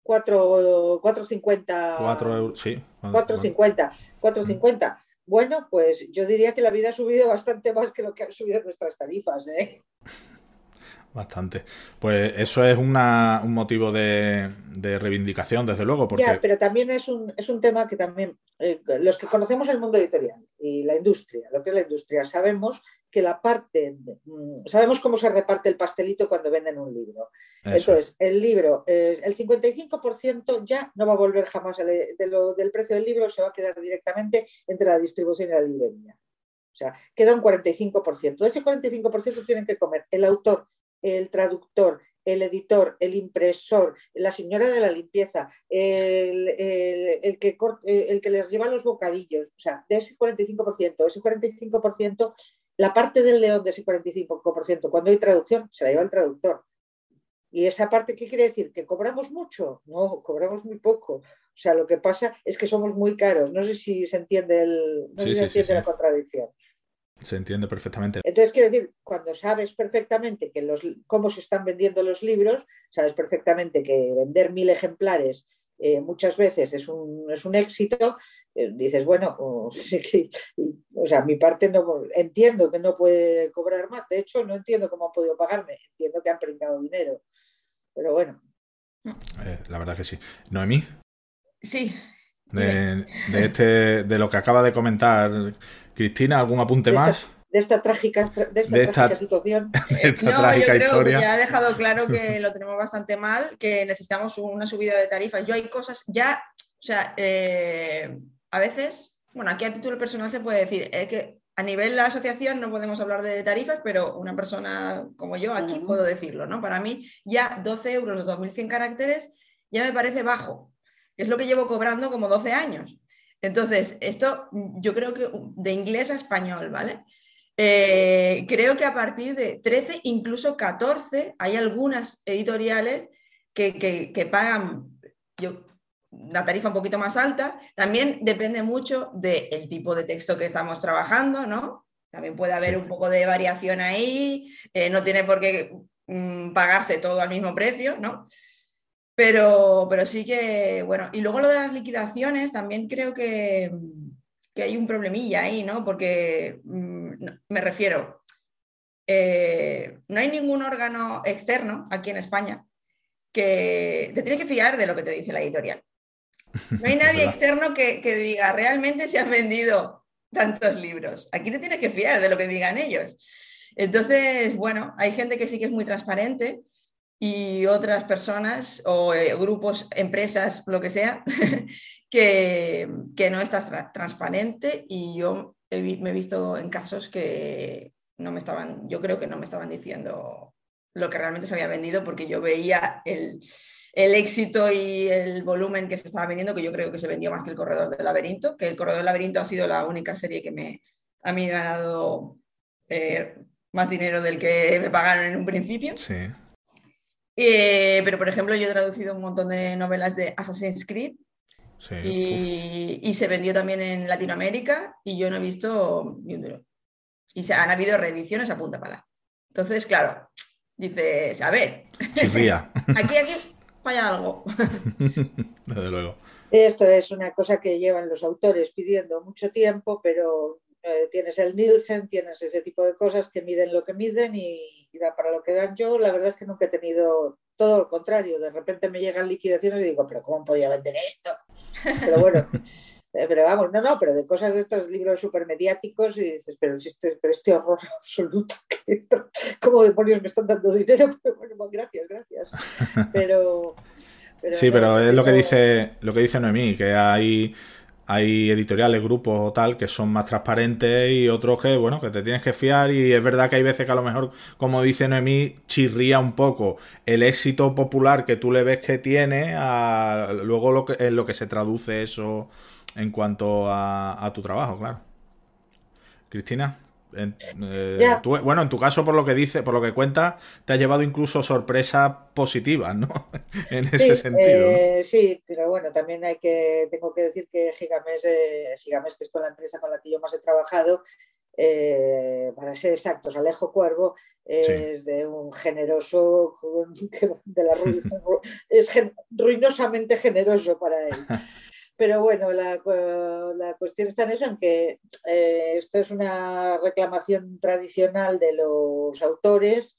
4, 450. 4 euros, sí. 450. 450. Bueno, pues yo diría que la vida ha subido bastante más que lo que han subido nuestras tarifas. ¿eh? Bastante. Pues eso es un motivo de, reivindicación, desde luego. Porque... Ya, pero también es un, es un tema que también eh, los que conocemos el mundo editorial y la industria, lo que es la industria, sabemos que la parte, mm, sabemos cómo se reparte el pastelito cuando venden un libro. Entonces, el libro, el 55% ya no va a volver jamás del precio del libro, se va a quedar directamente entre la distribución y la librería. O sea, queda un 45%. De ese 45% tienen que comer el autor, el traductor, el editor, el impresor, la señora de la limpieza, el, que, el que les lleva los bocadillos, o sea, de ese 45%, ese 45%, la parte del león de ese 45%, cuando hay traducción, se la lleva el traductor. ¿Y esa parte qué quiere decir? ¿Que cobramos mucho? No, cobramos muy poco. O sea, lo que pasa es que somos muy caros. No sé si se entiende, el, no se entiende la contradicción. Se entiende perfectamente. Entonces, quiero decir, cuando sabes perfectamente que los, cómo se están vendiendo los libros, sabes perfectamente que vender mil ejemplares eh, muchas veces es un, es un éxito, eh, dices, bueno, o, sea, mi parte no entiendo que no puede cobrar más, de hecho no entiendo cómo han podido pagarme, entiendo que han pringado dinero, pero bueno. Eh, la verdad que sí. Noemí. Sí. De, de, este, de lo que acaba de comentar Cristina, ¿algún apunte más? De esta trágica, de esta, situación. no, yo creo que ya ha dejado claro que lo tenemos bastante mal, que necesitamos una subida de tarifas. Yo hay cosas ya, o sea, eh, a veces, bueno, aquí a título personal se puede decir que a nivel de la asociación no podemos hablar de tarifas, pero una persona como yo aquí puedo decirlo, ¿no? Para mí ya 12 euros los 2.100 caracteres ya me parece bajo, es lo que llevo cobrando como 12 años. Entonces, esto yo creo que de inglés a español, ¿vale? Eh, creo que a partir de 13, incluso 14, hay algunas editoriales que, pagan, yo una tarifa un poquito más alta. También depende mucho del tipo de texto que estamos trabajando, ¿no? También puede haber un poco de variación ahí, eh, no tiene por qué mm, pagarse todo al mismo precio, ¿no? Pero, pero sí que, bueno, y luego lo de las liquidaciones, también creo que, que hay un problemilla ahí, ¿no? Porque mm, me refiero, eh, no hay ningún órgano externo aquí en España que te tiene que fiar de lo que te dice la editorial. No hay nadie externo que, que diga, realmente se han vendido tantos libros. Aquí te tienes que fiar de lo que digan ellos. Entonces, bueno, hay gente que sí que es muy transparente y otras personas o eh, grupos, empresas, lo que sea, que, que, no está transparente y yo me he visto en casos que no me estaban, yo creo que no me estaban diciendo lo que realmente se había vendido porque yo veía el, el éxito y el volumen que se estaba vendiendo, que yo creo que se vendió más que el Corredor del Laberinto, que el Corredor del Laberinto ha sido la única serie que me, a mí me ha dado eh, más dinero del que me pagaron en un principio. Sí. Eh, pero, por ejemplo, yo he traducido un montón de novelas de Assassin's Creed sí, y, y, se vendió también en Latinoamérica y yo no he visto ni un duro. Y se, han habido reediciones a punta pala. Entonces, claro, dices, a ver, aquí, aquí falla algo. Desde luego. Esto es una cosa que llevan los autores pidiendo mucho tiempo, pero eh, tienes el Nielsen, tienes ese tipo de cosas que miden lo que miden y, y, da para lo que dan. Yo la verdad es que nunca he tenido todo lo contrario. De repente me llegan liquidaciones y digo, pero ¿cómo podía vender esto? Pero bueno, eh, pero vamos, no, no, pero de cosas de estos libros súper mediáticos y dices, pero, este, pero este horror absoluto, ¿cómo demonios me están dando dinero? Pero bueno, pues gracias, gracias. Pero, pero sí, pero es lo que dice lo que dice Noemí, que hay hay editoriales, grupos o tal que son más transparentes y otros que, bueno, que te tienes que fiar y es verdad que hay veces que a lo mejor, como dice Noemí, chirría un poco el éxito popular que tú le ves que tiene a luego lo que, en lo que se traduce eso en cuanto a, tu trabajo, claro. Cristina, eh, bueno, en tu caso, por lo que dice, por lo que cuenta, te ha llevado incluso sorpresas positivas, ¿no? en ese sentido. Eh, sí, pero bueno, también hay que, tengo que decir que Gigames, eh, que es con la empresa con la que yo más he trabajado, para ser exactos, Alejo Cuervo es de un generoso, de la, es ruinosamente generoso para él. Pero bueno, la, la, cuestión está en eso, en que eh, esto es una reclamación tradicional de los autores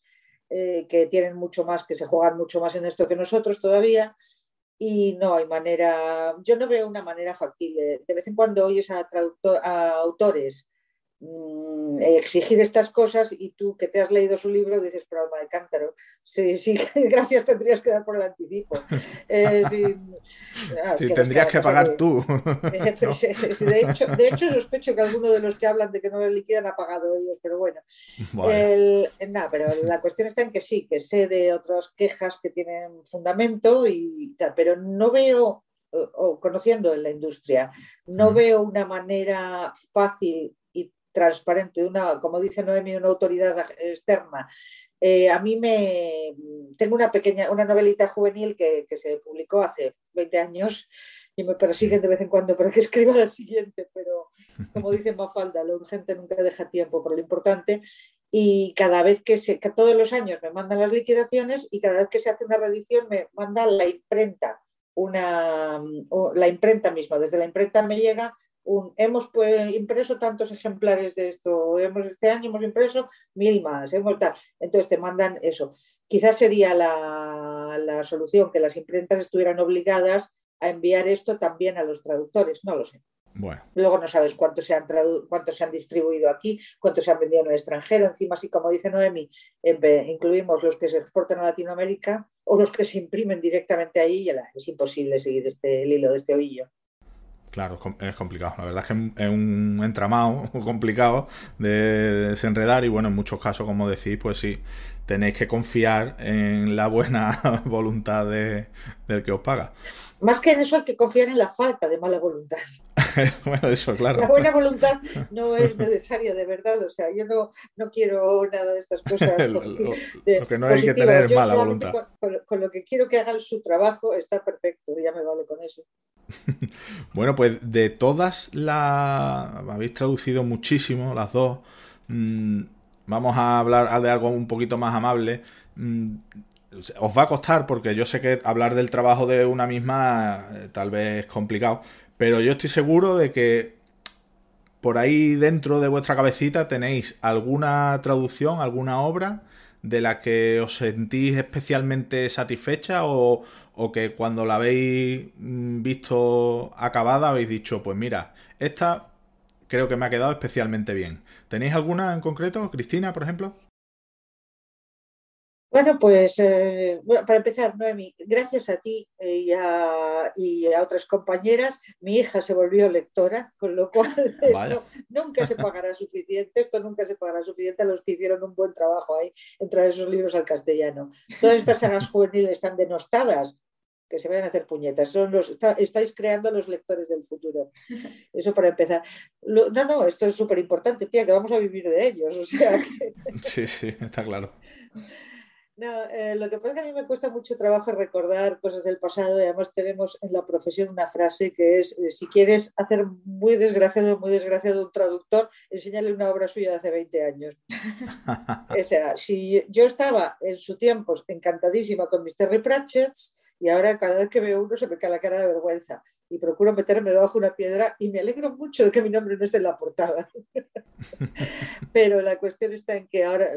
eh, que tienen mucho más, que se juegan mucho más en esto que nosotros todavía. Y no hay manera, yo no veo una manera factible. De vez en cuando oyes a, a autores Mm, exigir estas cosas y tú que te has leído su libro dices, pero alma de cántaro, sí, sí, gracias tendrías que dar por el anticipo. Eh, sí, tendrías que, pagar tú. de, hecho, de hecho, sospecho que alguno de los que hablan de que no le liquidan ha pagado ellos, pero bueno. nada, pero la cuestión está en que sí, que sé de otras quejas que tienen fundamento, y pero no veo o, conociendo en la industria, no veo una manera fácil transparente, una, como dice Noemi, una autoridad externa. Eh, a mí me tengo una pequeña, una novelita juvenil que, se publicó hace 20 años y me persiguen de vez en cuando para que escriba la siguiente, pero como dice Mafalda, lo urgente nunca deja tiempo por lo importante. Y cada vez que se, que todos los años me mandan las liquidaciones y cada vez que se hace una reedición me mandan la imprenta, una, la imprenta misma. Desde la imprenta me llega hemos pues, impreso tantos ejemplares de esto, hemos, este año hemos impreso mil más, hemos tal. entonces te mandan eso. Quizás sería la, la, solución que las imprentas estuvieran obligadas a enviar esto también a los traductores, no lo sé. Bueno. Luego no sabes cuántos se, han cuántos se han distribuido aquí, cuántos se han vendido en el extranjero. Encima, así como dice Noemi, incluimos los que se exportan a Latinoamérica o los que se imprimen directamente ahí. Y es imposible seguir este, el hilo de este ovillo. Claro, es complicado. La verdad es que es un entramado complicado de desenredar y bueno, en muchos casos, como decís, pues sí, tenéis que confiar en la buena voluntad de, del que os paga. Más que en eso hay que confiar en la falta de mala voluntad. bueno, eso, claro. La buena voluntad no es necesaria, de verdad. O sea, yo no, no quiero nada de estas cosas. lo, lo, que no hay que tener es mala voluntad. Con, con, con, lo que quiero que hagan su trabajo está perfecto, ya me vale con eso. bueno, pues de todas las... Habéis traducido muchísimo, las dos. Mm, vamos a hablar de algo un poquito más amable. Mm, os va a costar porque yo sé que hablar del trabajo de una misma eh, tal vez es complicado, pero yo estoy seguro de que por ahí dentro de vuestra cabecita tenéis alguna traducción, alguna obra de la que os sentís especialmente satisfecha o, o que cuando la habéis mm, visto acabada habéis dicho, pues mira, esta creo que me ha quedado especialmente bien. ¿Tenéis alguna en concreto, Cristina, por ejemplo? Bueno, pues eh, bueno, para empezar, Noemi, gracias a ti y a, y a, otras compañeras, mi hija se volvió lectora, con lo cual esto nunca se pagará suficiente, esto nunca se pagará suficiente a los que hicieron un buen trabajo ahí en traer esos libros al castellano. Todas estas sagas juveniles están denostadas, que se vayan a hacer puñetas. Son los, está, estáis creando los lectores del futuro. Eso para empezar. Lo, no, no, esto es súper importante, tía, que vamos a vivir de ellos. O sea que... Sí, sí, está claro. No, eh, lo que pasa es que a mí me cuesta mucho trabajo recordar cosas del pasado y además tenemos en la profesión una frase que es, eh, si quieres hacer muy desgraciado, muy desgraciado un traductor, enséñale una obra suya de hace 20 años. o sea, si yo estaba en su tiempo encantadísima con mis Terry Pratchett's y ahora cada vez que veo uno se me cae la cara de vergüenza y procuro meterme debajo de una piedra y me alegro mucho de que mi nombre no esté en la portada. Pero la cuestión está en que ahora,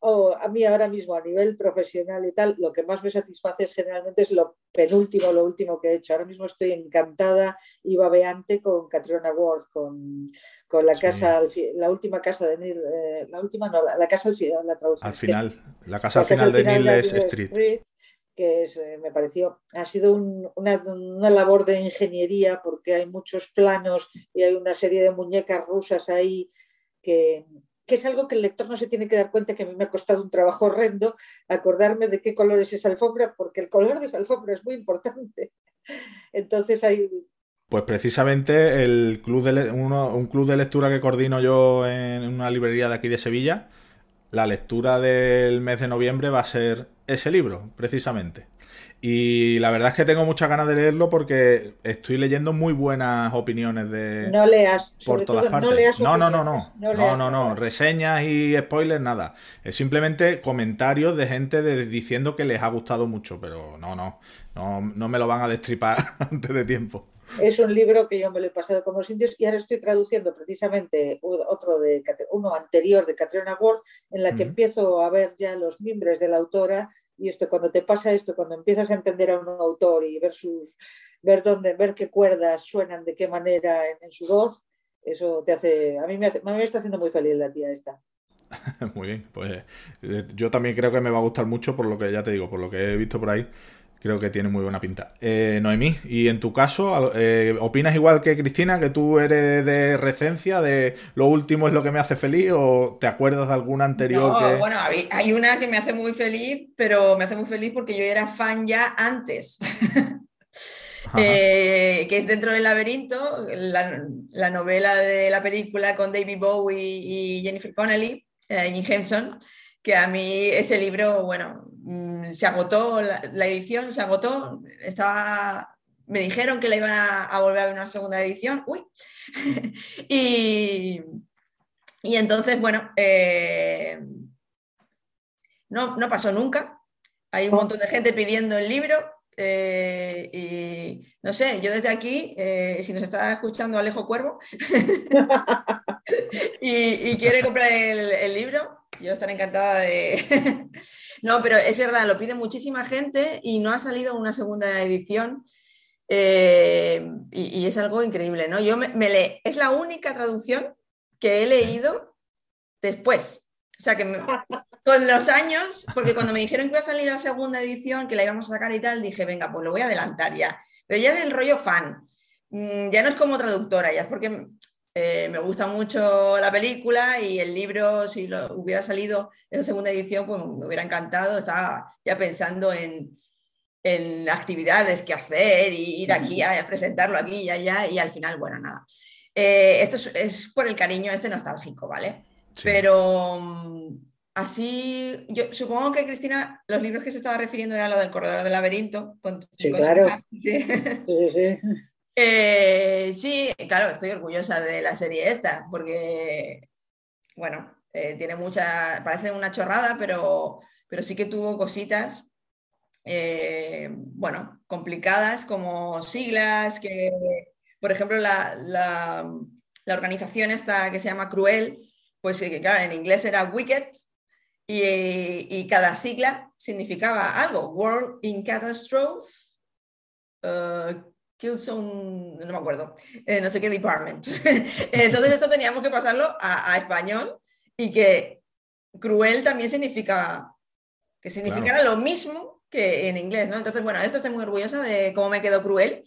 oh, a mí ahora mismo a nivel profesional y tal, lo que más me satisface es generalmente es lo penúltimo, lo último que he hecho. Ahora mismo estoy encantada y babeante con Catriona Ward, con, con la casa, sí. la última casa de Neil, eh, la última no, la, la, casa al final, la traducción. Al final, la casa al final, final de Neil es Street. Street que eh, me pareció, ha sido un, una, una, labor de ingeniería porque hay muchos planos y hay una serie de muñecas rusas ahí que, que, es algo que el lector no se tiene que dar cuenta que a mí me ha costado un trabajo horrendo acordarme de qué color es esa alfombra porque el color de esa alfombra es muy importante. Entonces hay... Pues precisamente el club de uno, un club de lectura que coordino yo en una librería de aquí de Sevilla, la lectura del mes de noviembre va a ser ese libro, precisamente. Y la verdad es que tengo muchas ganas de leerlo porque estoy leyendo muy buenas opiniones de no leas, por todas partes. No, leas no, no, no, no, no, no, no, no, reseñas y spoilers nada. Es simplemente comentarios de gente de, diciendo que les ha gustado mucho, pero no, no, no, no me lo van a destripar antes de tiempo. Es un libro que yo me lo he pasado como los indios y ahora estoy traduciendo precisamente otro de uno anterior de Catriona Ward, en la que uh -huh. empiezo a ver ya los miembros de la autora y esto cuando te pasa esto, cuando empiezas a entender a un autor y ver sus ver dónde, ver qué cuerdas suenan de qué manera en, en su voz, eso te hace, a mí me, hace, me está haciendo muy feliz la tía esta. Muy bien, pues eh, yo también creo que me va a gustar mucho por lo que ya te digo, por lo que he visto por ahí. Creo que tiene muy buena pinta. Eh, Noemí, y en tu caso, eh, ¿opinas igual que Cristina, que tú eres de recencia, de lo último es lo que me hace feliz, o te acuerdas de alguna anterior? No, que... bueno, hay una que me hace muy feliz, pero me hace muy feliz porque yo era fan ya antes. eh, que es Dentro del laberinto, la, la, novela de la película con David Bowie y Jennifer Connelly, eh, Jim Henson que a mí ese libro, bueno, mm, se agotó, la, la edición se agotó, estaba, me dijeron que la iban a, a volver a ver una segunda edición, uy, y, y, entonces, bueno, eh, no, no pasó nunca, hay un montón de gente pidiendo el libro, eh, y no sé, yo desde aquí, eh, si nos está escuchando Alejo Cuervo y, y, quiere comprar el, el, libro, yo estaré encantada de... no, pero es verdad, lo pide muchísima gente y no ha salido una segunda edición. Eh, y, es algo increíble, ¿no? Yo me, me le... es la única traducción que he leído después. O sea, que con los años, porque cuando me dijeron que iba a salir la segunda edición, que la íbamos a sacar y tal, dije, venga, pues lo voy a adelantar ya. Pero ya del rollo fan, mm, ya no es como traductora, ya es porque eh, me gusta mucho la película y el libro, si lo hubiera salido en segunda edición, pues me hubiera encantado. Estaba ya pensando en, en actividades que hacer y ir aquí a presentarlo aquí y allá y al final, bueno, nada. Eh, esto es, por el cariño este nostálgico, ¿vale? Pero mm, así, yo supongo que Cristina, los libros que se estaba refiriendo era lo del corredor del laberinto. sí, claro. Sí, sí. Eh, sí, claro, estoy orgullosa de la serie esta, porque, bueno, eh, tiene mucha, parece una chorrada, pero, pero sí que tuvo cositas eh, bueno, complicadas como siglas, que, por ejemplo, la, la, organización esta que se llama Cruel, pues claro, en inglés era Wicked y, y cada sigla significaba algo, World in Catastrophe, uh, no me acuerdo, eh, no sé qué department. Entonces esto teníamos que pasarlo a, a, español y que cruel también significa que significara lo mismo que en inglés, ¿no? Entonces, bueno, esto estoy muy orgullosa de cómo me quedó cruel.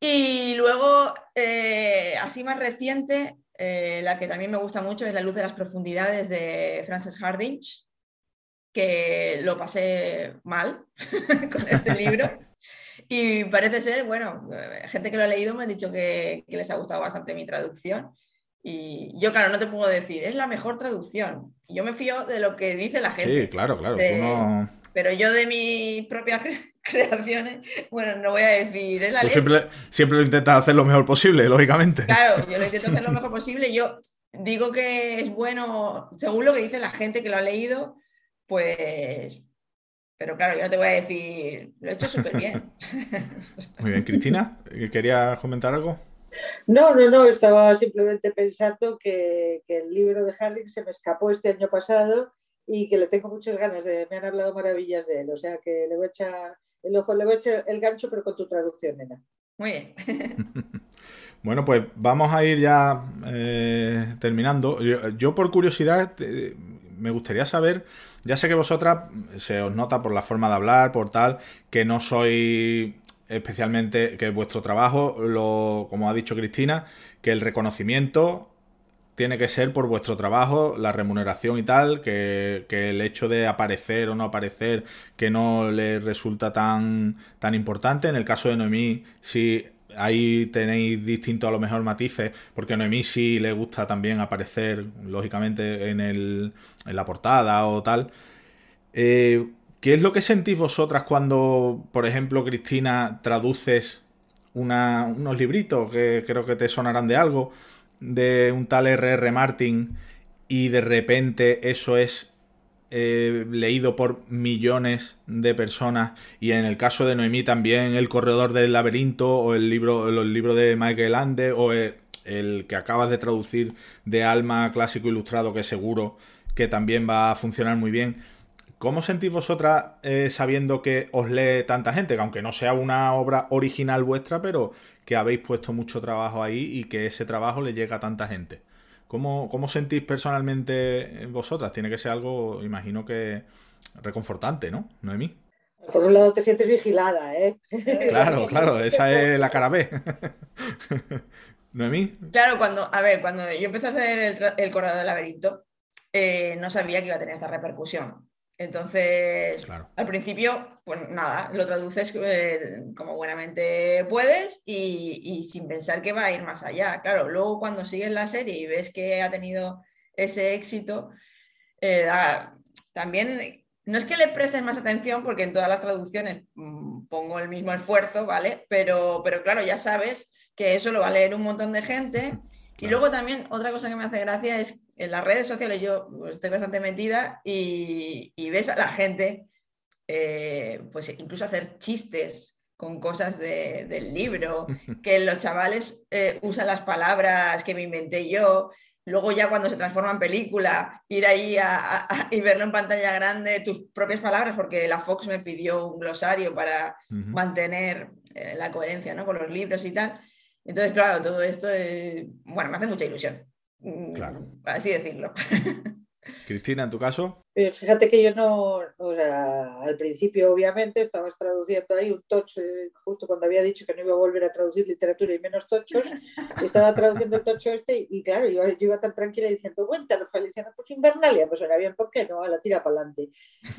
Y luego, eh, así más reciente, eh, la que también me gusta mucho es La luz de las profundidades de Frances Hardinge, que lo pasé mal con este libro. Y parece ser, bueno, eh, gente que lo ha leído me ha dicho que, que, les ha gustado bastante mi traducción. Y yo, claro, no te puedo decir, es la mejor traducción. Yo me fío de lo que dice la gente. Sí, claro, claro. Pero yo de mis propias creaciones, bueno, no voy a decir. ¿eh? Tú siempre, siempre lo intentas hacer lo mejor posible, lógicamente. Claro, yo lo intento hacer lo mejor posible. Yo digo que es bueno, según lo que dice la gente que lo ha leído, pues. Pero claro, yo no te voy a decir, lo he hecho súper bien. Muy bien, Cristina, ¿querías comentar algo? No, no, no, estaba simplemente pensando que, que el libro de Harding se me escapó este año pasado y que le tengo muchas ganas de, me han hablado maravillas de él, o sea que le voy a echar el ojo, le voy a echar el gancho, pero con tu traducción, nena. Muy bien. bueno, pues vamos a ir ya eh, terminando. Yo, por curiosidad eh, me gustaría saber, ya sé que vosotras se os nota por la forma de hablar, por tal, que no soy especialmente, que vuestro trabajo, lo, como ha dicho Cristina, que el reconocimiento tiene que ser por vuestro trabajo, la remuneración y tal, que, el hecho de aparecer o no aparecer, que no le resulta tan, tan importante. En el caso de Noemí, sí ahí tenéis distintos a lo mejor matices, porque a Noemí sí le gusta también aparecer, lógicamente, en, el, en la portada o tal. Eh, ¿Qué es lo que sentís vosotras cuando, por ejemplo, Cristina, traduces unos libritos que creo que te sonarán de algo? de un tal R.R. Martin y de repente eso es eh, leído por millones de personas y en el caso de Noemí también El Corredor del Laberinto o el libro, el libro de Michael Ande o el, que acabas de traducir de Alma Clásico Ilustrado que seguro que también va a funcionar muy bien. ¿Cómo sentís vosotras eh, sabiendo que os lee tanta gente? Que aunque no sea una obra original vuestra, pero que habéis puesto mucho trabajo ahí y que ese trabajo le llega a tanta gente. ¿Cómo, cómo sentís personalmente vosotras? Tiene que ser algo, imagino que reconfortante, ¿no, Noemí? Por un lado te sientes vigilada, ¿eh? Claro, claro, esa es la cara B. ¿Noemí? Claro, cuando, a ver, cuando yo empecé a hacer el, el corredor del laberinto, eh, no sabía que iba a tener esta repercusión. Entonces, al principio, pues nada, lo traduces eh, como buenamente puedes y, sin pensar que va a ir más allá. Claro, luego cuando sigues la serie y ves que ha tenido ese éxito, eh, también no es que le prestes más atención porque en todas las traducciones mm, pongo el mismo esfuerzo, ¿vale? Pero, pero claro, ya sabes que eso lo va a leer un montón de gente y luego también otra cosa que me hace gracia es en las redes sociales yo estoy bastante metida y, ves a la gente, eh, pues incluso hacer chistes con cosas del libro, que los chavales eh, usan las palabras que me inventé yo. Luego ya cuando se transforma en película, ir ahí y verlo en pantalla grande, tus propias palabras, porque la Fox me pidió un glosario para mantener eh, la coherencia ¿no? con los libros y tal. Entonces, claro, todo esto, bueno, me hace mucha ilusión. Mm, claro. Así decirlo. Cristina, en tu caso. Eh, fíjate que yo no, o sea, al principio obviamente estabas traduciendo ahí un tocho, justo cuando había dicho que no iba a volver a traducir literatura y menos tochos, estaba traduciendo el tocho este y, claro, yo, iba tan tranquila diciendo, cuéntanos, Feliciana, pues Invernalia, pues era bien, ¿por qué no? A la tira para adelante.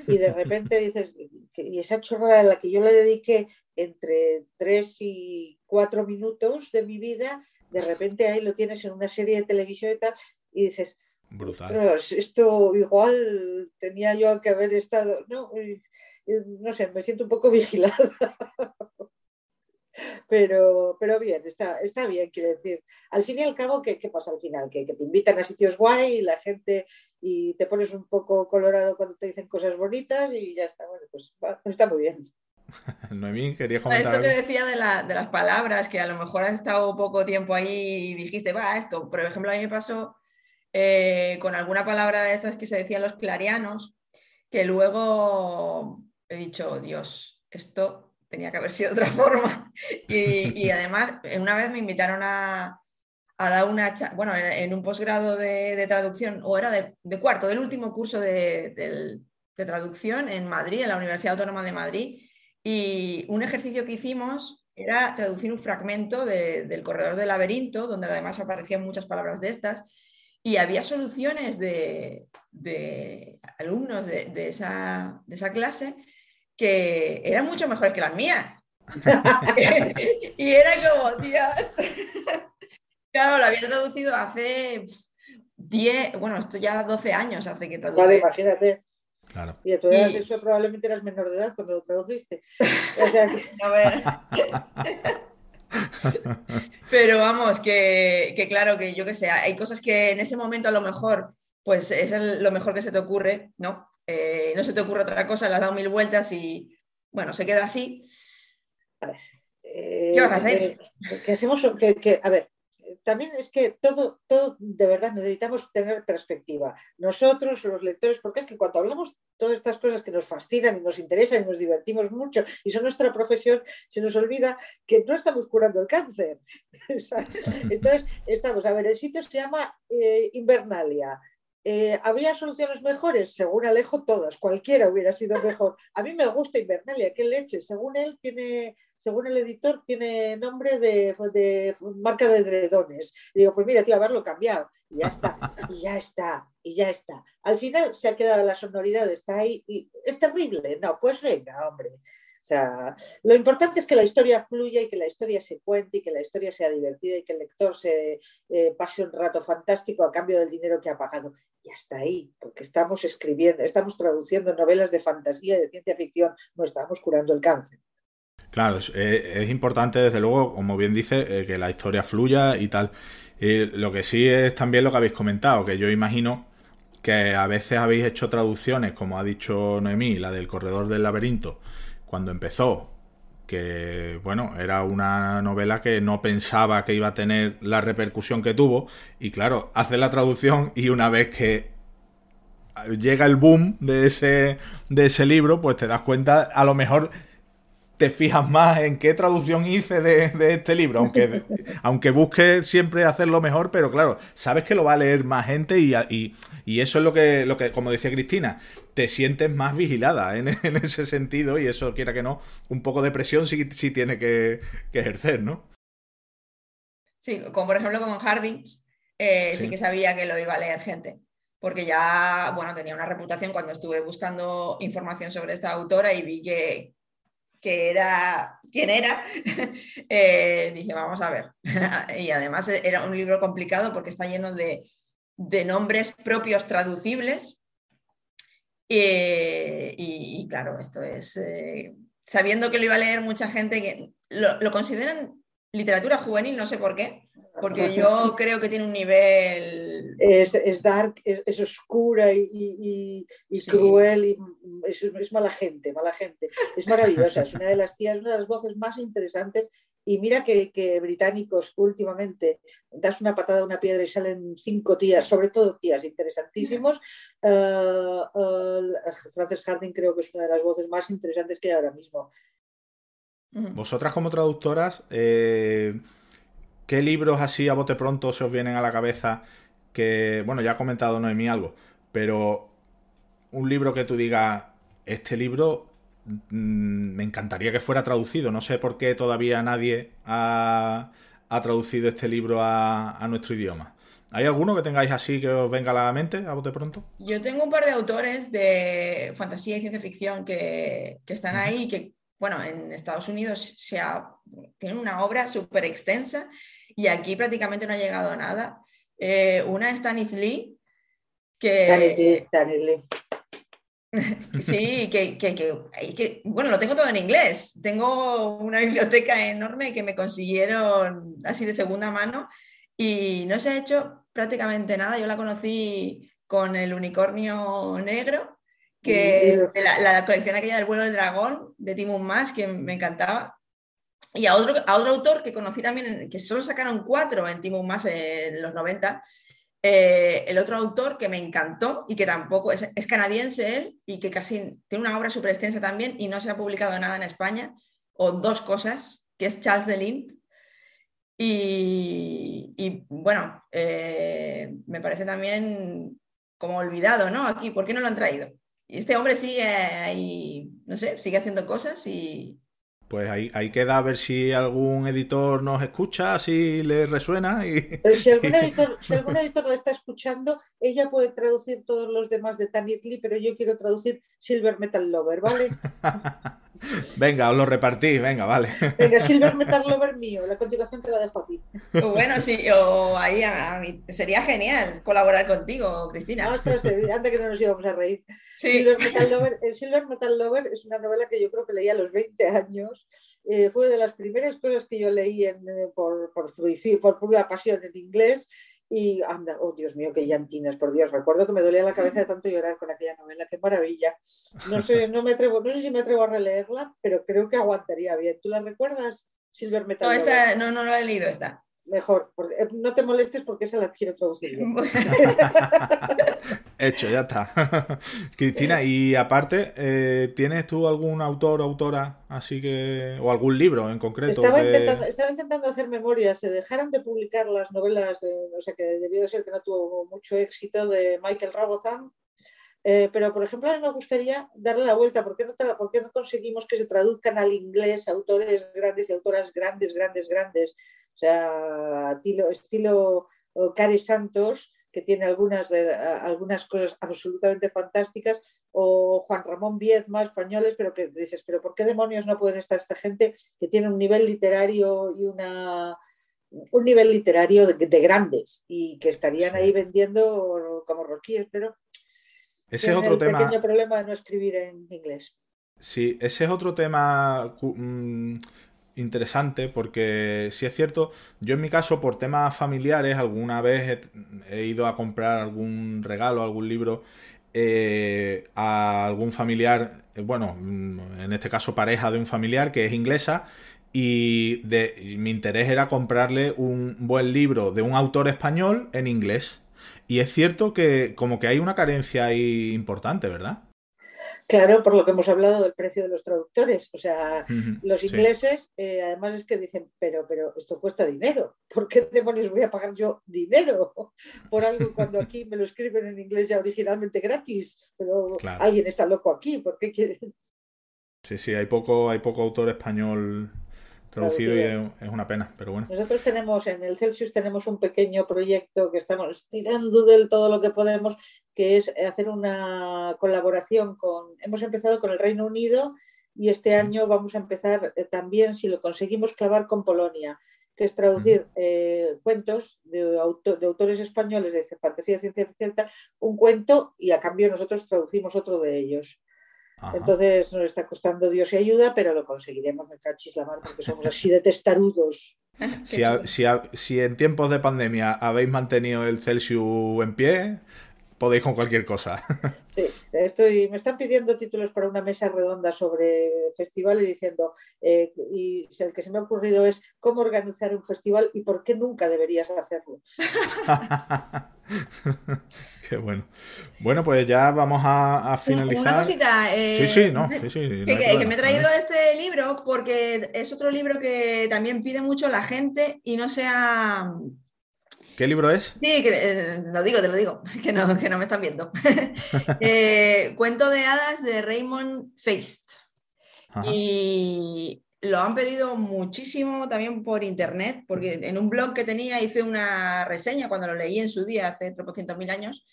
Y de repente dices, y esa chorrada a la que yo le dediqué entre tres y cuatro minutos de mi vida, de repente ahí lo tienes en una serie de televisión y tal, y dices, Brutal. esto igual tenía yo que haber estado, no, no sé, me siento un poco vigilada. Pero, pero bien, está, está bien, quiero decir. Al fin y al cabo, ¿qué, qué pasa al final? Que, que, te invitan a sitios guay y la gente y te pones un poco colorado cuando te dicen cosas bonitas y ya está. Bueno, pues está muy bien. Noemí, quería comentar. Esto que decía de, la, de, las palabras, que a lo mejor has estado poco tiempo ahí y dijiste, va, esto. Por ejemplo, a mí me pasó eh, con alguna palabra de estas que se decían los clarianos, que luego he dicho, Dios, esto tenía que haber sido de otra forma. Y, además, una vez me invitaron a, dar una, bueno, en, un posgrado de, traducción, o era de, cuarto, del último curso de, traducción en Madrid, en la Universidad Autónoma de Madrid, y un ejercicio que hicimos era traducir un fragmento del Corredor del Laberinto, donde además aparecían muchas palabras de estas, y había soluciones de, alumnos de, esa, clase que eran mucho mejor que las mías. y era como, Dios. claro, lo había traducido hace 10, bueno, esto ya 12 años hace que traduje. Vale, imagínate. Claro. Y tú y... eso probablemente eras menor de edad cuando lo tradujiste. O sea, A ver. Pero vamos, que, claro, que yo que sé, hay cosas que en ese momento a lo mejor, pues es lo mejor que se te ocurre, ¿no? Eh, no se te ocurre otra cosa, le has dado mil vueltas y bueno, se queda así. A ver, ¿Qué vas a hacer? Eh, ¿Qué hacemos? a ver, también es que todo, todo de verdad necesitamos tener perspectiva. Nosotros, los lectores, porque es que cuando hablamos todas estas cosas que nos fascinan y nos interesan y nos divertimos mucho y son nuestra profesión, se nos olvida que no estamos curando el cáncer. Entonces, estamos, a ver, el sitio se llama eh, Invernalia. Eh, ¿Había soluciones mejores? Según Alejo, todas. Cualquiera hubiera sido mejor. A mí me gusta Invernalia, qué leche. Según él, tiene según el editor, tiene nombre de, marca de edredones. Y digo, pues mira, tío, haberlo cambiado. Y ya está, y ya está, y ya está. Al final se ha quedado la sonoridad, está ahí, y es terrible. No, pues venga, hombre. O sea, lo importante es que la historia fluya y que la historia se cuente y que la historia sea divertida y que el lector se eh, pase un rato fantástico a cambio del dinero que ha pagado. Y hasta ahí, porque estamos escribiendo, estamos traduciendo novelas de fantasía y de ciencia ficción, no estamos curando el cáncer. Claro, es, importante, desde luego, como bien dice, eh, que la historia fluya y tal. lo que sí es también lo que habéis comentado, que yo imagino que a veces habéis hecho traducciones, como ha dicho Noemí, la del Corredor del Laberinto, cuando empezó, que bueno, era una novela que no pensaba que iba a tener la repercusión que tuvo, y claro, hace la traducción y una vez que llega el boom de ese, de ese libro, pues te das cuenta a lo mejor te fijas más en qué traducción hice de, este libro, aunque, aunque busque siempre hacerlo mejor, pero claro, sabes que lo va a leer más gente y, y, eso es lo que, lo que, como decía Cristina, te sientes más vigilada en, ese sentido y eso, quiera que no, un poco de presión sí, sí tiene que, ejercer, ¿no? Sí, como por ejemplo con Hardings, eh, sí. sí que sabía que lo iba a leer gente porque ya, bueno, tenía una reputación cuando estuve buscando información sobre esta autora y vi que, que era quién era, eh, dije, vamos a ver. y además era un libro complicado porque está lleno de, nombres propios traducibles. y, claro, esto es, eh, sabiendo que lo iba a leer mucha gente, que lo consideran literatura juvenil, no sé por qué, porque yo creo que tiene un nivel... Es, dark, es, oscura y, cruel y es, mala gente, mala gente. Es maravillosa, es una de las tías, una de las voces más interesantes. Y mira que, británicos últimamente das una patada a una piedra y salen cinco tías, sobre todo tías interesantísimos. Uh, Frances Harding creo que es una de las voces más interesantes que hay ahora mismo. Vosotras como traductoras, eh, ¿Qué libros así a bote pronto se os vienen a la cabeza que, bueno, ya ha comentado Noemí algo, pero un libro que tú digas, este libro mm, me encantaría que fuera traducido. No sé por qué todavía nadie ha, traducido este libro a, nuestro idioma. ¿Hay alguno que tengáis así que os venga a la mente a bote pronto? Yo tengo un par de autores de fantasía y ciencia ficción que, están ahí y que, bueno, en Estados Unidos se tienen una obra súper extensa y aquí prácticamente no ha llegado a nada. Eh, una es Tanith Lee, que... Lee. Sí, que, bueno, lo tengo todo en inglés. Tengo una biblioteca enorme que me consiguieron así de segunda mano y no se ha hecho prácticamente nada. Yo la conocí con el unicornio negro, que la, colección aquella del vuelo del dragón de Timon Mas, que me encantaba. Y a otro, a otro autor que conocí también, que solo sacaron cuatro en Timon Mas en los 90, eh, el otro autor que me encantó y que tampoco es, canadiense él y que casi tiene una obra súper extensa también y no se ha publicado nada en España, o dos cosas, que es Charles Delint. Y, y bueno, eh, me parece también como olvidado, ¿no? Aquí, ¿por qué no lo han traído? Y este hombre sigue ahí, no sé, sigue haciendo cosas y, pues ahí, ahí, queda a ver si algún editor nos escucha, si le resuena. Y, Pero si algún, editor, si algún editor la está escuchando, ella puede traducir todos los demás de Tanit Lee, pero yo quiero traducir Silver Metal Lover, ¿vale? Venga, os lo repartís, venga, vale. Venga, Silver Metal Lover mío, la continuación te la dejo a ti. Bueno, sí, o ahí a, mí, sería genial colaborar contigo, Cristina. Ostras, antes que no nos íbamos a reír. Silver Metal Lover, el Silver Metal Lover es una novela que yo creo que leí a los 20 años. Eh, fue de las primeras cosas que yo leí en, eh, por, por, por pura pasión en inglés y anda, oh Dios mío, qué llantinas, por Dios, recuerdo que me dolía la cabeza de tanto llorar con aquella novela, qué maravilla. No sé, no me atrevo, no sé si me atrevo a releerla, pero creo que aguantaría bien. ¿Tú la recuerdas? Silver Metal. No, esta, no, no la he leído esta mejor. Eh, no te molestes porque esa la quiero traducir. Hecho, ya está. Cristina, y aparte, eh, ¿tienes tú algún autor o autora así que. o algún libro en concreto? Estaba, intentando, hacer memoria. Se dejaron de publicar las novelas, o sea que debió de ser que no tuvo mucho éxito, de Michael Rabozan. Eh, pero, por ejemplo, a mí me gustaría darle la vuelta. ¿Por qué, no, ¿Por qué no conseguimos que se traduzcan al inglés autores grandes y autoras grandes, grandes, grandes? O sea, estilo, estilo Cari Santos, que tiene algunas, de, algunas cosas absolutamente fantásticas, o Juan Ramón Viezma, españoles, pero que dices, pero ¿por qué demonios no pueden estar esta gente que tiene un nivel literario y una un nivel literario de, grandes y que estarían ahí vendiendo como roquíes, pero ese es otro el tema. pequeño problema de no escribir en inglés. Sí, ese es otro tema mm, interesante porque si es cierto, yo en mi caso por temas familiares alguna vez he, ido a comprar algún regalo, algún libro eh, a algún familiar, eh, bueno, mm, en este caso pareja de un familiar que es inglesa y, de, mi interés era comprarle un buen libro de un autor español en inglés. Y es cierto que como que hay una carencia ahí importante, ¿verdad? Claro, por lo que hemos hablado del precio de los traductores. O sea, los ingleses, eh, además es que dicen, pero, pero esto cuesta dinero. ¿Por qué demonios voy a pagar yo dinero por algo cuando aquí me lo escriben en inglés ya originalmente gratis? Pero alguien está loco aquí, ¿por qué quieren? Sí, sí, hay poco, hay poco autor español traducido y es una pena, pero bueno. Nosotros tenemos en el Celsius tenemos un pequeño proyecto que estamos tirando del todo lo que podemos, que es hacer una colaboración con, hemos empezado con el Reino Unido y este año vamos a empezar eh, también, si lo conseguimos, clavar con Polonia, que es traducir eh, cuentos de, de, autores españoles de fantasía, ciencia ficción, un cuento y a cambio nosotros traducimos otro de ellos. Entonces nos está costando Dios y ayuda, pero lo conseguiremos, me cachis la mano, porque somos así de testarudos. Si, si, en tiempos de pandemia habéis mantenido el Celsius en pie, podéis con cualquier cosa. Sí, estoy, me están pidiendo títulos para una mesa redonda sobre festival y diciendo, eh, y el que se me ha ocurrido es cómo organizar un festival y por qué nunca deberías hacerlo. Qué bueno. Bueno, pues ya vamos a, finalizar. Una cosita. sí, sí, no, sí, sí. que, me he traído este libro porque es otro libro que también pide mucho la gente y no se ha ¿Qué libro es? Sí, que, eh, lo digo, te lo digo, que no, que no me están viendo. Eh, cuento de hadas de Raymond Feist. Y lo han pedido muchísimo también por internet, porque en un blog que tenía hice una reseña cuando lo leí en su día, hace tropocientos mil años,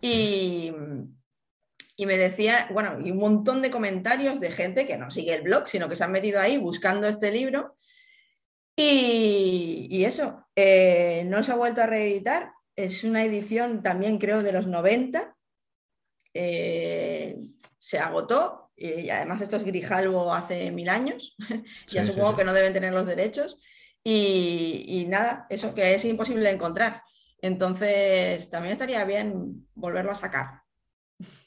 y, y me decía, bueno, y un montón de comentarios de gente que no sigue el blog, sino que se han metido ahí buscando este libro. Y, eso, eh, no se ha vuelto a reeditar, es una edición también creo de los 90, eh, se agotó y además esto es Grijalvo hace mil años, ya supongo que no deben tener los derechos y, y, nada, eso que es imposible de encontrar. Entonces también estaría bien volverlo a sacar.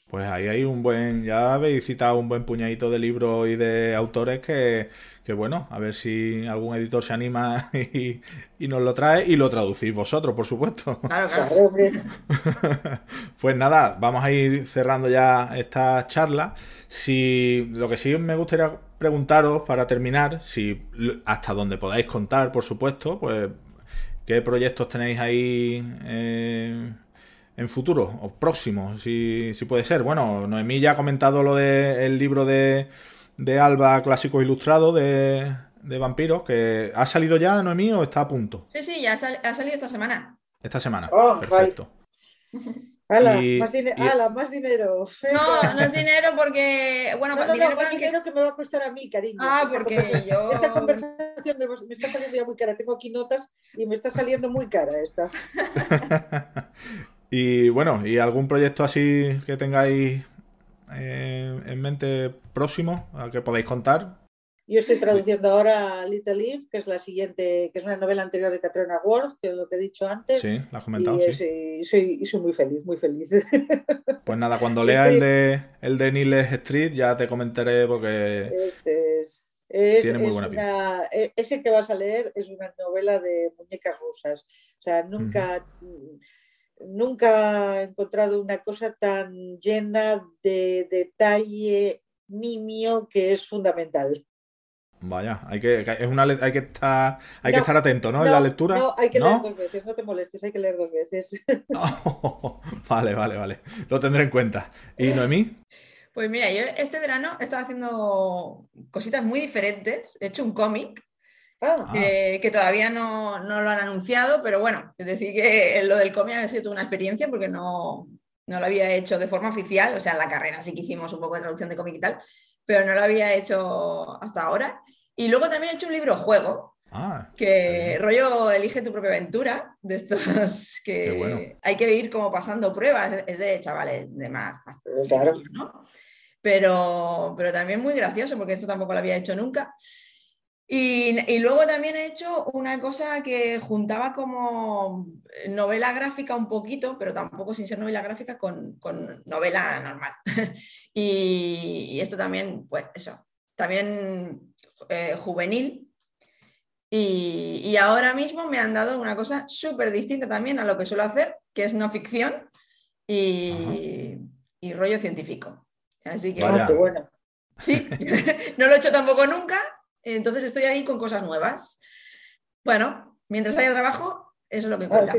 Pues ahí hay un buen, ya habéis citado un buen puñadito de libros y de autores que, que bueno, a ver si algún editor se anima y, y, nos lo trae y lo traducís vosotros, por supuesto. Claro, claro. pues nada, vamos a ir cerrando ya esta charla. Si lo que sí me gustaría preguntaros para terminar, si hasta donde podáis contar, por supuesto, pues qué proyectos tenéis ahí. Eh, en futuro o próximo, si, si, puede ser. Bueno, Noemí ya ha comentado lo del libro de, de, Alba Clásico Ilustrado de, de, vampiros, que ha salido ya, Noemí, o está a punto. Sí, sí, ya ha, salido esta semana. Esta semana, oh, perfecto. Ala, más, más, dinero. No, no es dinero porque. Bueno, no, no, dinero, no, dinero que me va a costar a mí, cariño. Ah, porque yo. Esta conversación me, me, está saliendo ya muy cara. Tengo aquí notas y me está saliendo muy cara esta. Y bueno, ¿y algún proyecto así que tengáis eh, en mente próximo a que podáis contar? Yo estoy traduciendo ahora Little Eve, que es la siguiente, que es una novela anterior de Katrina Ward, que es lo que he dicho antes. Sí, la has comentado. Y, sí. soy, soy, muy feliz, muy feliz. Pues nada, cuando lea el de el de Niles Street ya te comentaré porque este es, tiene muy buena pinta. E, ese que vas a leer es una novela de muñecas rusas. O sea, nunca nunca he encontrado una cosa tan llena de detalle nimio que es fundamental. Vaya, hay que, es una, hay que estar, hay que estar atento, ¿no? En la lectura. No, hay que leer dos veces, no te molestes, hay que leer dos veces. vale, vale, vale. Lo tendré en cuenta. ¿Y Noemí? Pues mira, yo este verano he estado haciendo cositas muy diferentes. He hecho un cómic Ah. Que, todavía no, lo han anunciado, pero bueno, es decir que lo del cómic ha sido una experiencia porque no, lo había hecho de forma oficial, o sea, en la carrera sí que hicimos un poco de traducción de cómic y tal, pero no lo había hecho hasta ahora. Y luego también he hecho un libro juego, ah, que rollo Elige tu propia aventura, de estos que hay que ir como pasando pruebas, es de chavales de más, ¿no? Pero, pero también muy gracioso, porque esto tampoco lo había hecho nunca. Y, luego también he hecho una cosa que juntaba como novela gráfica un poquito, pero tampoco sin ser novela gráfica, con, novela normal. y, esto también, pues eso, también eh, juvenil. Y, ahora mismo me han dado una cosa súper distinta también a lo que suelo hacer, que es no ficción y, rollo científico. Así que, bueno. Sí, no lo he hecho tampoco nunca, entonces estoy ahí con cosas nuevas. Bueno, mientras haya trabajo, eso es lo que cuenta.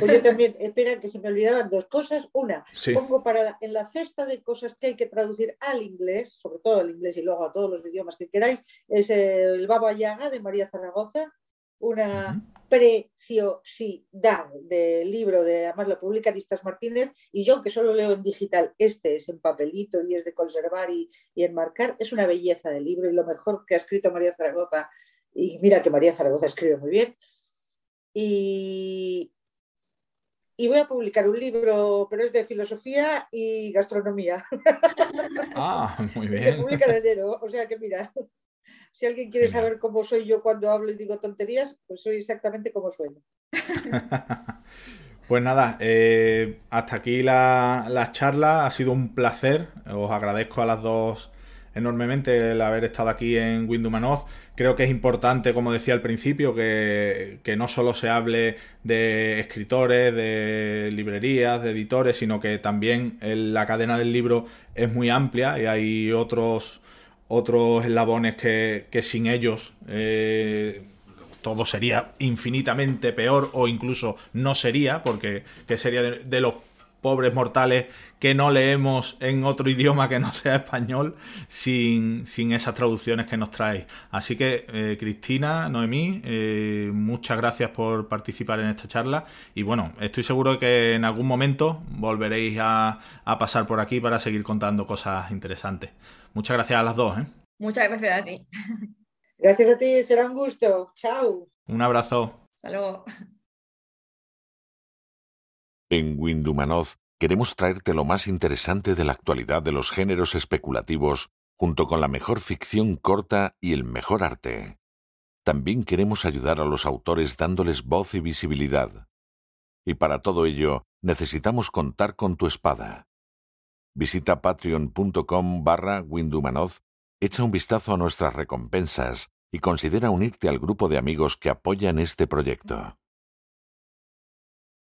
Pues yo también, espera, que se me olvidaban dos cosas. Una, pongo para en la cesta de cosas que hay que traducir al inglés, sobre todo al inglés y luego a todos los idiomas que queráis, es el Baba Yaga de María Zaragoza, una preciosidad del libro de además lo publica Distas Martínez y yo que solo leo en digital, este es en papelito y es de conservar y, enmarcar, es una belleza de libro y lo mejor que ha escrito María Zaragoza y mira que María Zaragoza escribe muy bien y, y voy a publicar un libro, pero es de filosofía y gastronomía. Ah, muy bien. Se publica en enero, o sea que mira. Si alguien quiere saber cómo soy yo cuando hablo y digo tonterías, pues soy exactamente como sueño. pues nada, eh, hasta aquí la, la, charla. Ha sido un placer. Os agradezco a las dos enormemente el haber estado aquí en Windumanoz. Creo que es importante, como decía al principio, que, que, no solo se hable de escritores, de librerías, de editores, sino que también la cadena del libro es muy amplia y hay otros otros eslabones que, sin ellos, eh, todo sería infinitamente peor o incluso no sería, porque que sería de, los pobres mortales que no leemos en otro idioma que no sea español sin, esas traducciones que nos traéis. Así que, eh, Cristina, Noemí, eh, muchas gracias por participar en esta charla y bueno, estoy seguro que en algún momento volveréis a, a pasar por aquí para seguir contando cosas interesantes. Muchas gracias a las dos. ¿eh? Muchas gracias a ti. Gracias a ti, será un gusto. Chao. Un abrazo. Hasta luego. En Windumanoz queremos traerte lo más interesante de la actualidad de los géneros especulativos, junto con la mejor ficción corta y el mejor arte. También queremos ayudar a los autores dándoles voz y visibilidad. Y para todo ello, necesitamos contar con tu espada. Visita patreon.com barra echa un vistazo a nuestras recompensas y considera unirte al grupo de amigos que apoyan este proyecto.